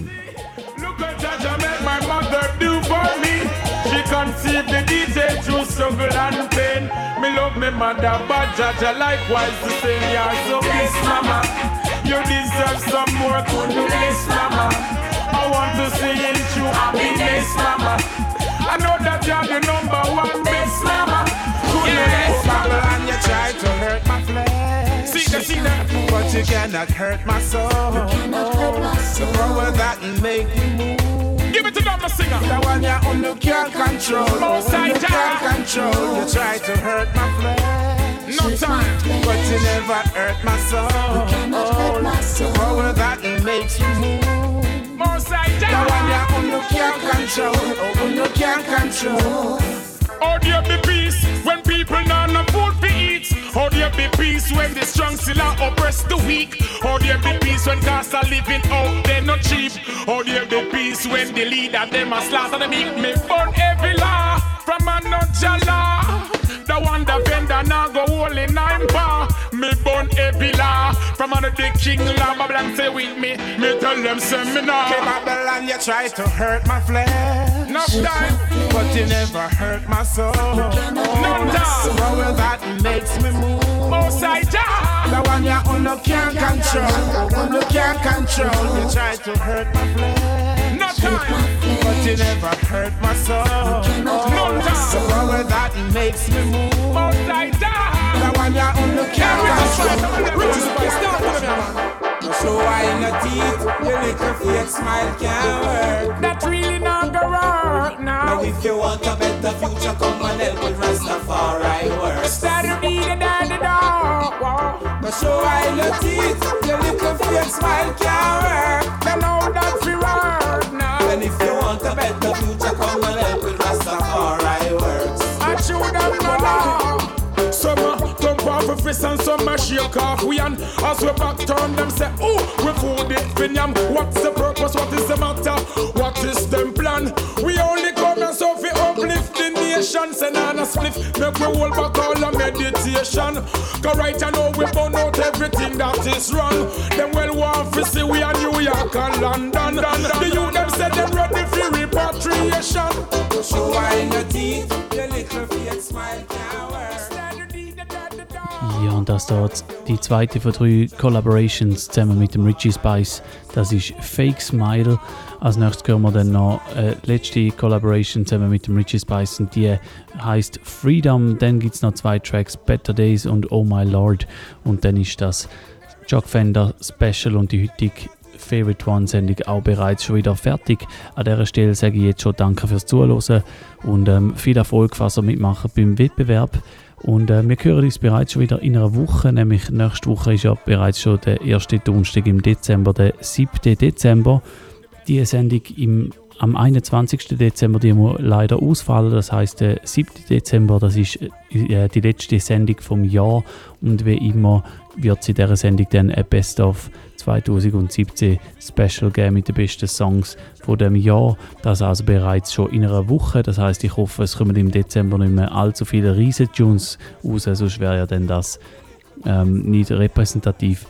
Speaker 10: Me mother, but Jaja likewise the same. Yeah, so bless mama. You deserve some more goodness, mama. I want to see you through happiness, mama. I know that you're the number one best mama. Goodness, oh, mama.
Speaker 5: and you try to hurt my flesh.
Speaker 10: See that, see that.
Speaker 5: But you cannot hurt my soul. The power that make me move.
Speaker 10: Give it to them, the singer.
Speaker 5: The one you only can't control.
Speaker 10: Most
Speaker 5: Only
Speaker 10: I
Speaker 5: you can't control. You try to hurt my flesh.
Speaker 10: No time.
Speaker 5: But you never hurt my soul. The power that makes you move.
Speaker 10: Most I
Speaker 5: The
Speaker 10: die.
Speaker 5: one you only can't control. Oh, only can't control.
Speaker 10: How there be peace when people How there be peace when the strong still are oppress the weak? How there be peace when cost of living out there not cheap? How there be peace when the leader them a slaughter them eat me burn every law from a no jala? The one the vendor now go hold in nine bar. Me burn every law from under the king law. Babylon say with me, me tell them seminar.
Speaker 5: Okay, Babylon, you try to hurt my flesh.
Speaker 10: Enough time.
Speaker 5: But you never hurt my soul. The
Speaker 10: time.
Speaker 5: power that makes me move.
Speaker 10: Most I die.
Speaker 5: The one you only can't control. Only can't control. You try to hurt my flesh.
Speaker 10: No time.
Speaker 5: But you never hurt my soul.
Speaker 10: No
Speaker 5: The
Speaker 10: time.
Speaker 5: power that makes me move.
Speaker 10: Most I die.
Speaker 5: The one you only can't control. So why in your teeth, your little fake smile can't work.
Speaker 10: That really not go
Speaker 5: Now
Speaker 10: now.
Speaker 5: if you want a better future, come and help with Rastafari work.
Speaker 10: Instead of eating daddy dog.
Speaker 5: Now show why in your teeth, your little fake smile can't work.
Speaker 10: They know that's the word now.
Speaker 5: And if you want a better future, come and help with Rastafari works.
Speaker 10: I chew them no law. Some a thump off a fist and some a shake off we and as we back turn them say, ooh, we food it finyam. What's the purpose? What is the matter? What is on a spliff, make we hold back all the meditation. Cause right now we burn out everything that is wrong. Them well want fi see we a New York and London. The youth them say them ready for repatriation.
Speaker 5: Show why in your teeth, your little fake smile can't work.
Speaker 4: Ja, und das dort die zweite von drei Collaborations zusammen mit dem Richie Spice. Das ist Fake Smile. Als nächstes hören wir dann noch eine letzte Collaboration zusammen mit dem Richie Spice und die heißt Freedom. Dann gibt es noch zwei Tracks, Better Days und Oh My Lord. Und dann ist das Jock Fender Special und die heutige Favorite One Sendung auch bereits schon wieder fertig. An dieser Stelle sage ich jetzt schon Danke fürs Zuhören und ähm, viel Erfolg, was ihr mitmacht beim Wettbewerb. Und äh, wir hören uns bereits schon wieder in einer Woche, nämlich nächste Woche ist ja bereits schon der erste Donnerstag im Dezember, der 7. Dezember. Die Sendung im, am 21. Dezember, die muss leider ausfallen. Das heißt, der 7. Dezember, das ist äh, die letzte Sendung vom Jahr. Und wie immer wird es in dieser Sendung dann ein Best of 2017 Special geben mit den besten Songs von dem Jahr. Das also bereits schon in einer Woche. Das heißt, ich hoffe, es kommen im Dezember nicht mehr allzu viele Riesen-Tunes raus, sonst wäre ja dann das ähm, nicht repräsentativ.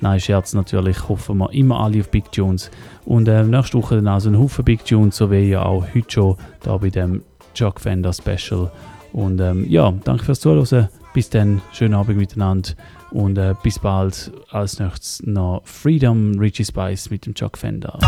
Speaker 4: Nein, Scherz natürlich, hoffen wir immer alle auf Big Tunes. Und äh, nächste Woche dann also ein Haufen Big Tunes, so wie ja auch heute schon da bei dem Chuck Fender Special. Und ähm, ja, danke fürs Zuhören. Bis dann, schönen Abend miteinander und äh, bis bald. Als nächstes noch Freedom Richie Spice mit dem Chuck Fender.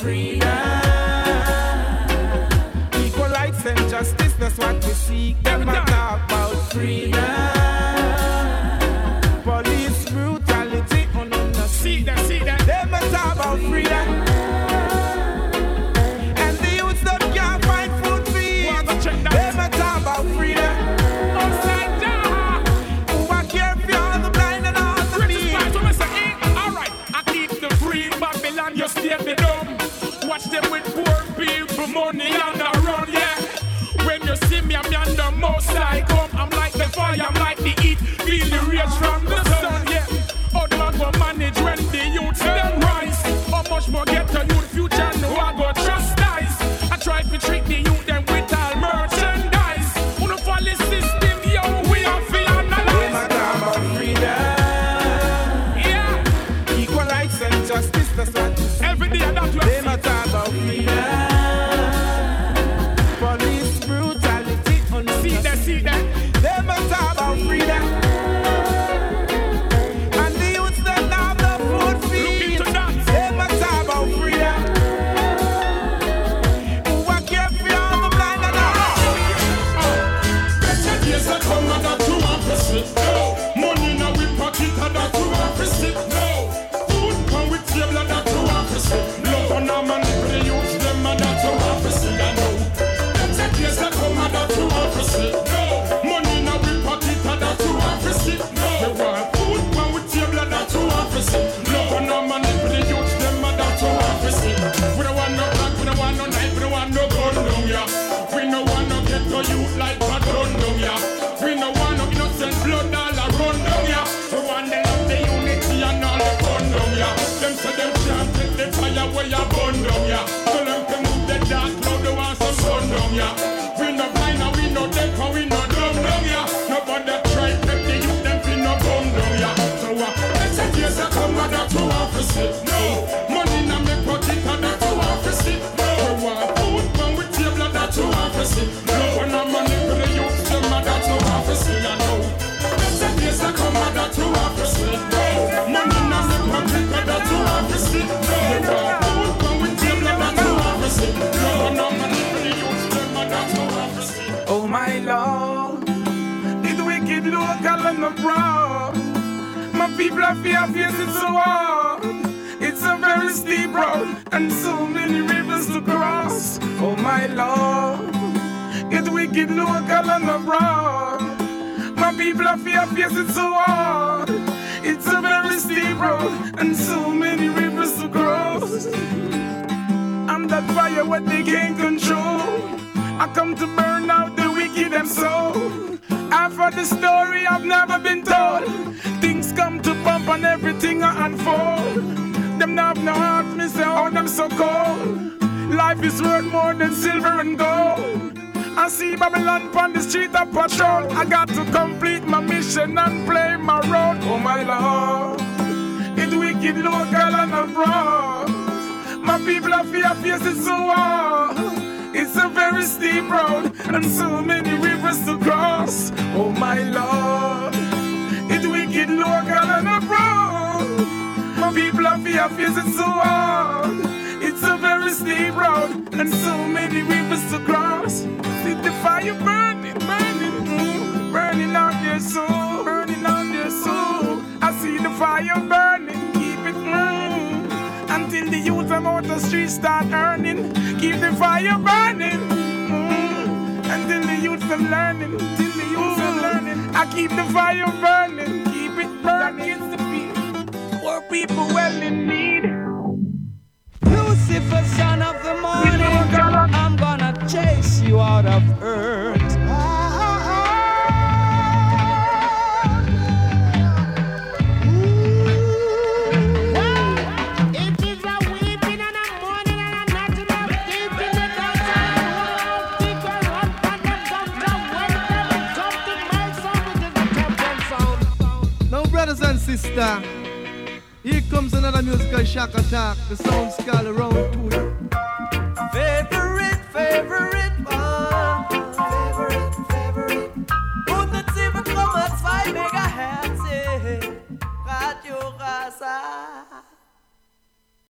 Speaker 4: freedom. Equal rights and justice, that's what we seek.
Speaker 5: Them talk about freedom.
Speaker 10: for money and I run, yeah. When you see me, I'm the most I come. I'm like the fire, I'm like the heat. Feel the rage from the sun, yeah. How do I go manage when the youths them rise? How much more get to you?